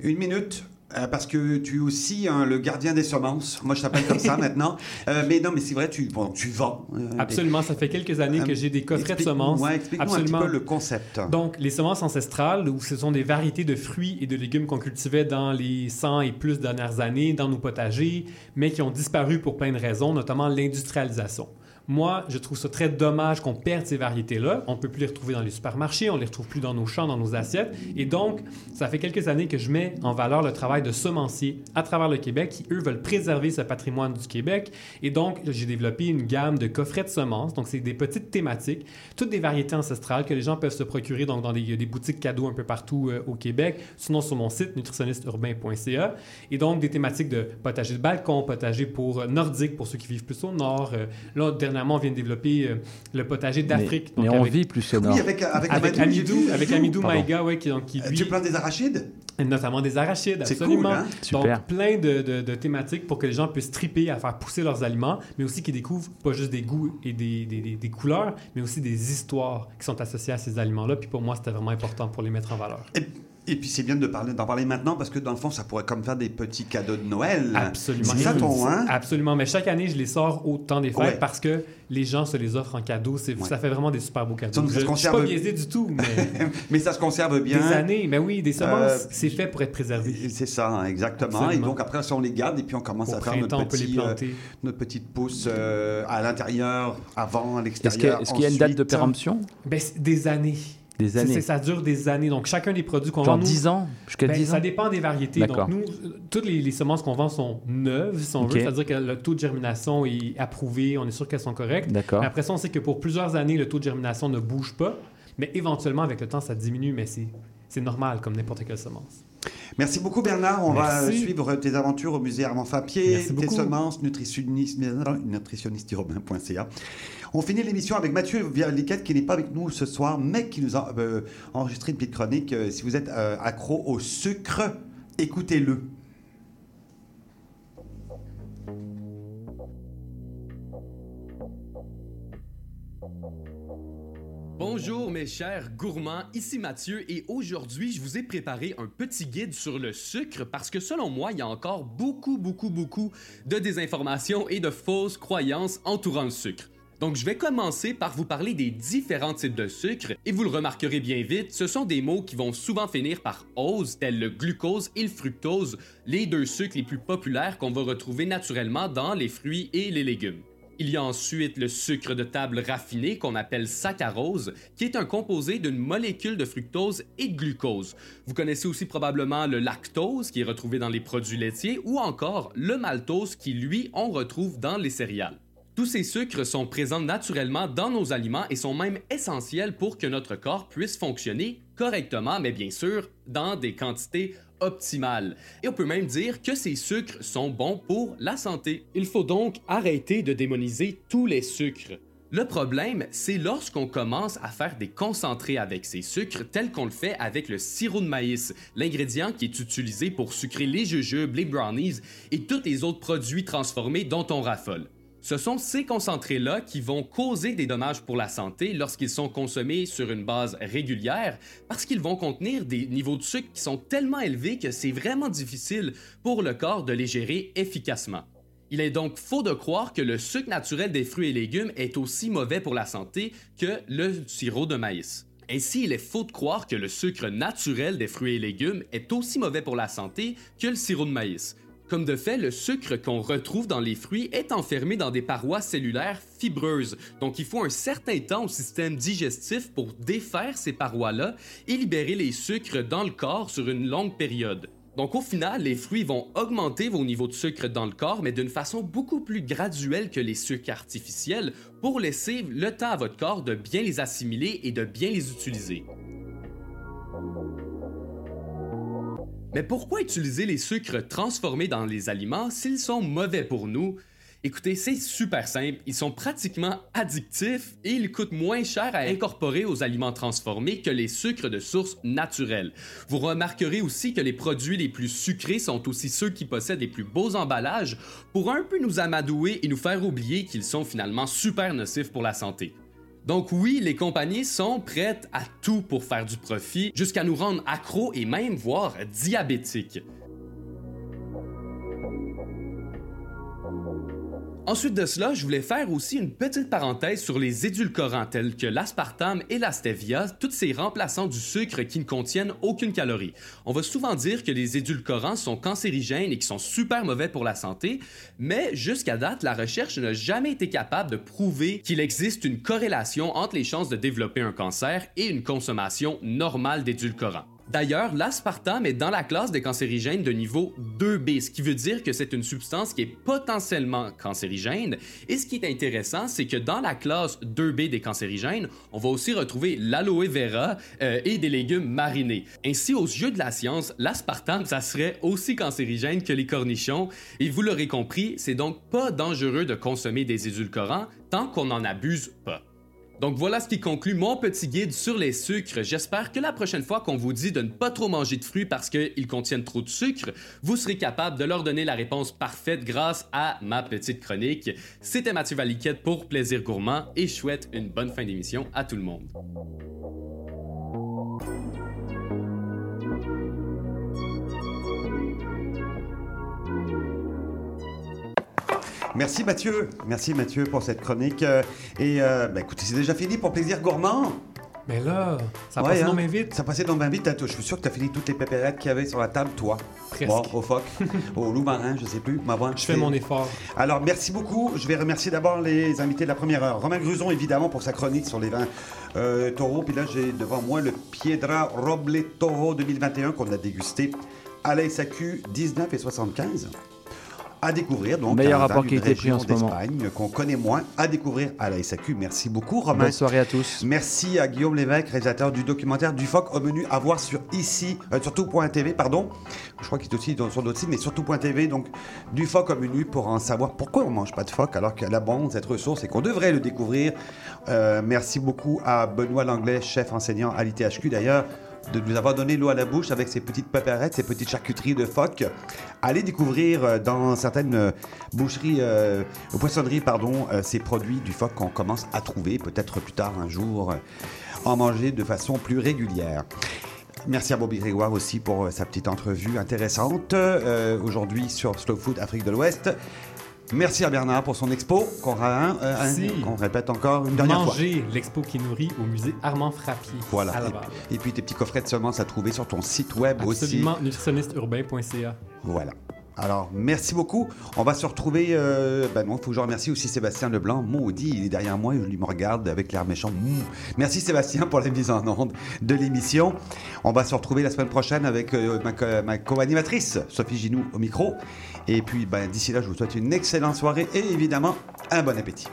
Une minute. Euh, parce que tu es aussi hein, le gardien des semences. Moi, je t'appelle comme ça [LAUGHS] maintenant. Euh, mais non, mais c'est vrai, tu, bon, tu vends. euh, des- Absolument, ça fait quelques années que j'ai des coffrets de semences. ouais, explique-nous un petit peu le concept. Donc, les semences ancestrales, où ce sont des variétés de fruits et de légumes qu'on cultivait dans les 100 et plus dernières années dans nos potagers, mais qui ont disparu pour plein de raisons, notamment l'industrialisation. Moi, je trouve ça très dommage qu'on perde ces variétés-là. On ne peut plus les retrouver dans les supermarchés, on ne les retrouve plus dans nos champs, dans nos assiettes. Et donc, ça fait quelques années que je mets en valeur le travail de semenciers à travers le Québec qui, eux, veulent préserver ce patrimoine du Québec. Et donc, j'ai développé une gamme de coffrets de semences. Donc, c'est des petites thématiques, toutes des variétés ancestrales que les gens peuvent se procurer donc, dans des, boutiques cadeaux un peu partout euh, au Québec, sinon sur mon site nutritionnisteurbain.ca. Et donc, des thématiques de potager de balcon, potager pour euh, nordique pour ceux qui vivent plus au nord. Euh, là, dernièrement, on vient de développer euh, le potager d'Afrique. mais donc on avec- vit plus au nord. Oui, avec, avec, avec Amadou, Amidou, avec. Amidou. Maïga, ouais, qui, donc, qui lui... Tu plantes des arachides Notamment des arachides, C'est absolument. cool, hein? Super. Donc, plein de, de- de thématiques pour que les gens puissent triper à faire pousser leurs aliments, mais aussi qu'ils découvrent pas juste des goûts et des, des- des- des couleurs, mais aussi des histoires qui sont associées à ces aliments-là. Puis pour moi, c'était vraiment important pour les mettre en valeur. Et, et puis c'est bien de parler, d'en parler maintenant parce que dans le fond, ça pourrait comme faire des petits cadeaux de Noël. Absolument. C'est ça ton, hein? Absolument. Mais chaque année, je les sors au temps des fêtes Ouais. parce que les gens se les offrent en cadeau. C'est- Ça fait vraiment des super beaux cadeaux. Donc, ça se je, suis conserve- pas biaisé du tout, mais [LAUGHS] Mais ça se conserve bien. des années. Mais oui, des semences, Euh, c'est fait pour être préservé. C'est ça, hein, exactement. Absolument. Et donc après, ça, on les garde et puis on commence Au à faire notre, printemps, on peut les petit, euh, planter. notre petite pousse euh, à l'intérieur, avant, à Est-ce qu'il y, l'extérieur. a- est-ce qu'il y a une date de ensuite. péremption? Ben, des années. Des années. ça dure des années. Donc, chacun des produits qu'on Genre vend. nous- 10 ans Jusqu'à Ben, 10 ans? Ça dépend des variétés. D'accord. Donc, nous, euh, toutes les, les semences qu'on vend sont neuves, si on Ok. veut. C'est-à-dire que le taux de germination est approuvé. On est sûr qu'elles sont correctes. D'accord. Après ça, on sait que pour plusieurs années, le taux de germination ne bouge pas. Mais éventuellement, avec le temps, ça diminue, mais c'est normal comme n'importe quelle semence. Merci beaucoup Bernard. On va Merci. suivre tes aventures au musée Armand Fapier, tes semences, nutritionniste, nutritionisteurbain.ca. On finit l'émission avec Mathieu Vialiquette qui n'est pas avec nous ce soir, mais qui nous a euh, enregistré une petite chronique. Euh, si vous êtes euh, accro au sucre, écoutez-le. Bonjour mes chers gourmands, ici Mathieu et aujourd'hui je vous ai préparé un petit guide sur le sucre parce que selon moi il y a encore beaucoup beaucoup beaucoup de désinformations et de fausses croyances entourant le sucre. Donc je vais commencer par vous parler des différents types de sucre et vous le remarquerez bien vite, ce sont des mots qui vont souvent finir par ose tels le glucose et le fructose, les deux sucres les plus populaires qu'on va retrouver naturellement dans les fruits et les légumes. Il y a ensuite le sucre de table raffiné qu'on appelle saccharose, qui est un composé d'une molécule de fructose et de glucose. Vous connaissez aussi probablement le lactose, qui est retrouvé dans les produits laitiers, ou encore le maltose, qui lui, on retrouve dans les céréales. Tous ces sucres sont présents naturellement dans nos aliments et sont même essentiels pour que notre corps puisse fonctionner correctement, mais bien sûr dans des quantités optimales. Et on peut même dire que ces sucres sont bons pour la santé. Il faut donc arrêter de démoniser tous les sucres. Le problème, c'est lorsqu'on commence à faire des concentrés avec ces sucres tels qu'on le fait avec le sirop de maïs, l'ingrédient qui est utilisé pour sucrer les jujubes, les brownies et tous les autres produits transformés dont on raffole. Ce sont ces concentrés-là qui vont causer des dommages pour la santé lorsqu'ils sont consommés sur une base régulière parce qu'ils vont contenir des niveaux de sucre qui sont tellement élevés que c'est vraiment difficile pour le corps de les gérer efficacement. Il est donc faux de croire que le sucre naturel des fruits et légumes est aussi mauvais pour la santé que le sirop de maïs. Ainsi, il est faux de croire que le sucre naturel des fruits et légumes est aussi mauvais pour la santé que le sirop de maïs. Comme de fait, le sucre qu'on retrouve dans les fruits est enfermé dans des parois cellulaires fibreuses, donc il faut un certain temps au système digestif pour défaire ces parois-là et libérer les sucres dans le corps sur une longue période. Donc au final, les fruits vont augmenter vos niveaux de sucre dans le corps, mais d'une façon beaucoup plus graduelle que les sucres artificiels pour laisser le temps à votre corps de bien les assimiler et de bien les utiliser. Mais pourquoi utiliser les sucres transformés dans les aliments s'ils sont mauvais pour nous? Écoutez, c'est super simple, ils sont pratiquement addictifs et ils coûtent moins cher à incorporer aux aliments transformés que les sucres de source naturelle. Vous remarquerez aussi que les produits les plus sucrés sont aussi ceux qui possèdent les plus beaux emballages pour un peu nous amadouer et nous faire oublier qu'ils sont finalement super nocifs pour la santé. Donc oui, les compagnies sont prêtes à tout pour faire du profit, jusqu'à nous rendre accros et même voire diabétiques. Ensuite de cela, je voulais faire aussi une petite parenthèse sur les édulcorants tels que l'aspartame et la stevia, tous ces remplaçants du sucre qui ne contiennent aucune calorie. On va souvent dire que les édulcorants sont cancérigènes et qui sont super mauvais pour la santé, mais jusqu'à date, la recherche n'a jamais été capable de prouver qu'il existe une corrélation entre les chances de développer un cancer et une consommation normale d'édulcorants. D'ailleurs, l'aspartame est dans la classe des cancérigènes de niveau 2B, ce qui veut dire que c'est une substance qui est potentiellement cancérigène. Et ce qui est intéressant, c'est que dans la classe 2B des cancérigènes, on va aussi retrouver l'aloe vera euh, et des légumes marinés. Ainsi, aux yeux de la science, l'aspartame, ça serait aussi cancérigène que les cornichons. Et vous l'aurez compris, c'est donc pas dangereux de consommer des édulcorants tant qu'on n'en abuse pas. Donc voilà ce qui conclut mon petit guide sur les sucres. J'espère que la prochaine fois qu'on vous dit de ne pas trop manger de fruits parce qu'ils contiennent trop de sucre, vous serez capable de leur donner la réponse parfaite grâce à ma petite chronique. C'était Mathieu Valiquette pour Plaisir Gourmand et je souhaite une bonne fin d'émission à tout le monde. Merci Mathieu, merci Mathieu pour cette chronique. Euh, Et euh, bah, écoutez, c'est déjà fini pour Plaisir Gourmand. Mais là, ça Ouais, passé hein. non mais vite. Ça passait donc bien vite. Je suis sûr que tu as fini toutes les pépérettes qu'il y avait sur la table, toi. Presque. Bon, au phoque, [LAUGHS] au loup marin, je sais plus. Ma voix, Je fais mon effort. Alors, merci beaucoup. Je vais remercier d'abord les invités de la première heure. Romain Gruson, évidemment, pour sa chronique sur les vins euh, taureaux. Puis là, j'ai devant moi le Piedra Roble Toro 2021 qu'on a dégusté à la SAQ 19 et 75. À découvrir. Donc, Meilleur un vin rapport d'une qualité-prix en ce moment. qu'on connaît moins à découvrir à la SAQ. Merci beaucoup, Romain. Bonne soirée à tous. Merci à Guillaume Lévesque, réalisateur du documentaire du phoque au menu à voir sur ici, euh, sur tout.tv, pardon. Je crois qu'il est aussi sur d'autres sites, mais sur tout.tv, donc du phoque au menu pour en savoir pourquoi on mange pas de phoque alors qu'elle abonde cette ressource et qu'on devrait le découvrir. Euh, merci beaucoup à Benoît Langlais, chef enseignant à l'ITHQ d'ailleurs de nous avoir donné l'eau à la bouche avec ces petites paperettes, ces petites charcuteries de phoque. Allez découvrir euh, dans certaines euh, boucheries, euh, poissonneries, pardon, ces produits du phoque qu'on commence à trouver, peut-être plus tard un jour, en manger de façon plus régulière. Merci à Bobby Grégoire aussi pour sa petite entrevue intéressante aujourd'hui sur Slow Food Afrique de l'Ouest. Merci à Bernard pour son expo qu'on ra- euh, qu'on répète encore une dernière fois. Manger l'expo qui nourrit au musée Armand Frappier. Voilà. à. Et, et puis tes petits coffrets de semences à trouver sur ton site web Absolument, aussi. nutritionnisteurbain.ca. Voilà. Alors, merci beaucoup. On va se retrouver. Euh, ben non, il faut que je remercie aussi Sébastien Leblanc. Maudit, il est derrière moi, il me regarde avec l'air méchant. Mouh. Merci Sébastien pour la mise en onde de l'émission. On va se retrouver la semaine prochaine avec euh, ma co-animatrice, Sophie Ginou, au micro. Et puis, ben, d'ici là, je vous souhaite une excellente soirée et évidemment, un bon appétit.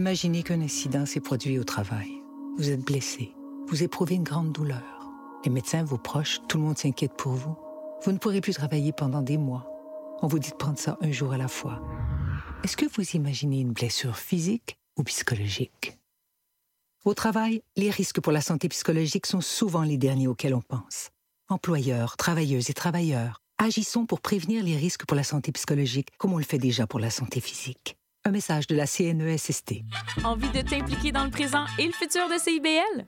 Imaginez qu'un incident s'est produit au travail. Vous êtes blessé. Vous éprouvez une grande douleur. Les médecins, vos proches, tout le monde s'inquiète pour vous. Vous ne pourrez plus travailler pendant des mois. On vous dit de prendre ça un jour à la fois. Est-ce que vous imaginez une blessure physique ou psychologique? Au travail, les risques pour la santé psychologique sont souvent les derniers auxquels on pense. Employeurs, travailleuses et travailleurs, agissons pour prévenir les risques pour la santé psychologique comme on le fait déjà pour la santé physique. Un message de la CNESST. Envie de t'impliquer dans le présent et le futur de CIBL?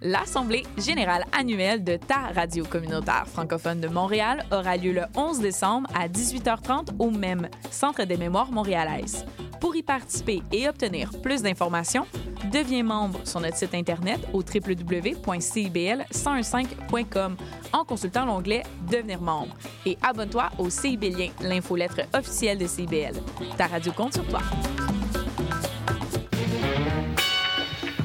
L'Assemblée générale annuelle de ta radio communautaire francophone de Montréal aura lieu le 11 décembre à 18h30 au même Centre des mémoires montréalaises. Pour y participer et obtenir plus d'informations, deviens membre sur notre site Internet au www.cibl1015.com en consultant l'onglet Devenir membre et abonne-toi au CIBLien, l'infolettre officielle de CIBL. Ta radio compte sur toi.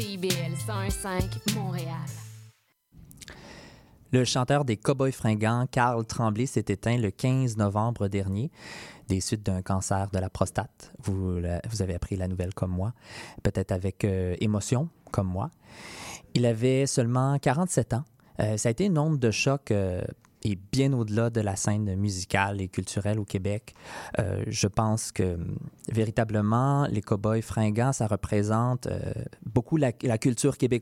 CIBL 101.5 Montréal. Le chanteur des Cowboys fringants, Carl Tremblay, s'est éteint le 15 novembre dernier des suites d'un cancer de la prostate. Vous avez appris la nouvelle comme moi, peut-être avec euh, émotion, comme moi. Il avait seulement 47 ans. Euh, ça a été une onde de choc euh, et bien au-delà de la scène musicale et culturelle au Québec. Euh, je pense que hum, véritablement, les Cowboys fringants, ça représente euh, beaucoup la, la culture québécoise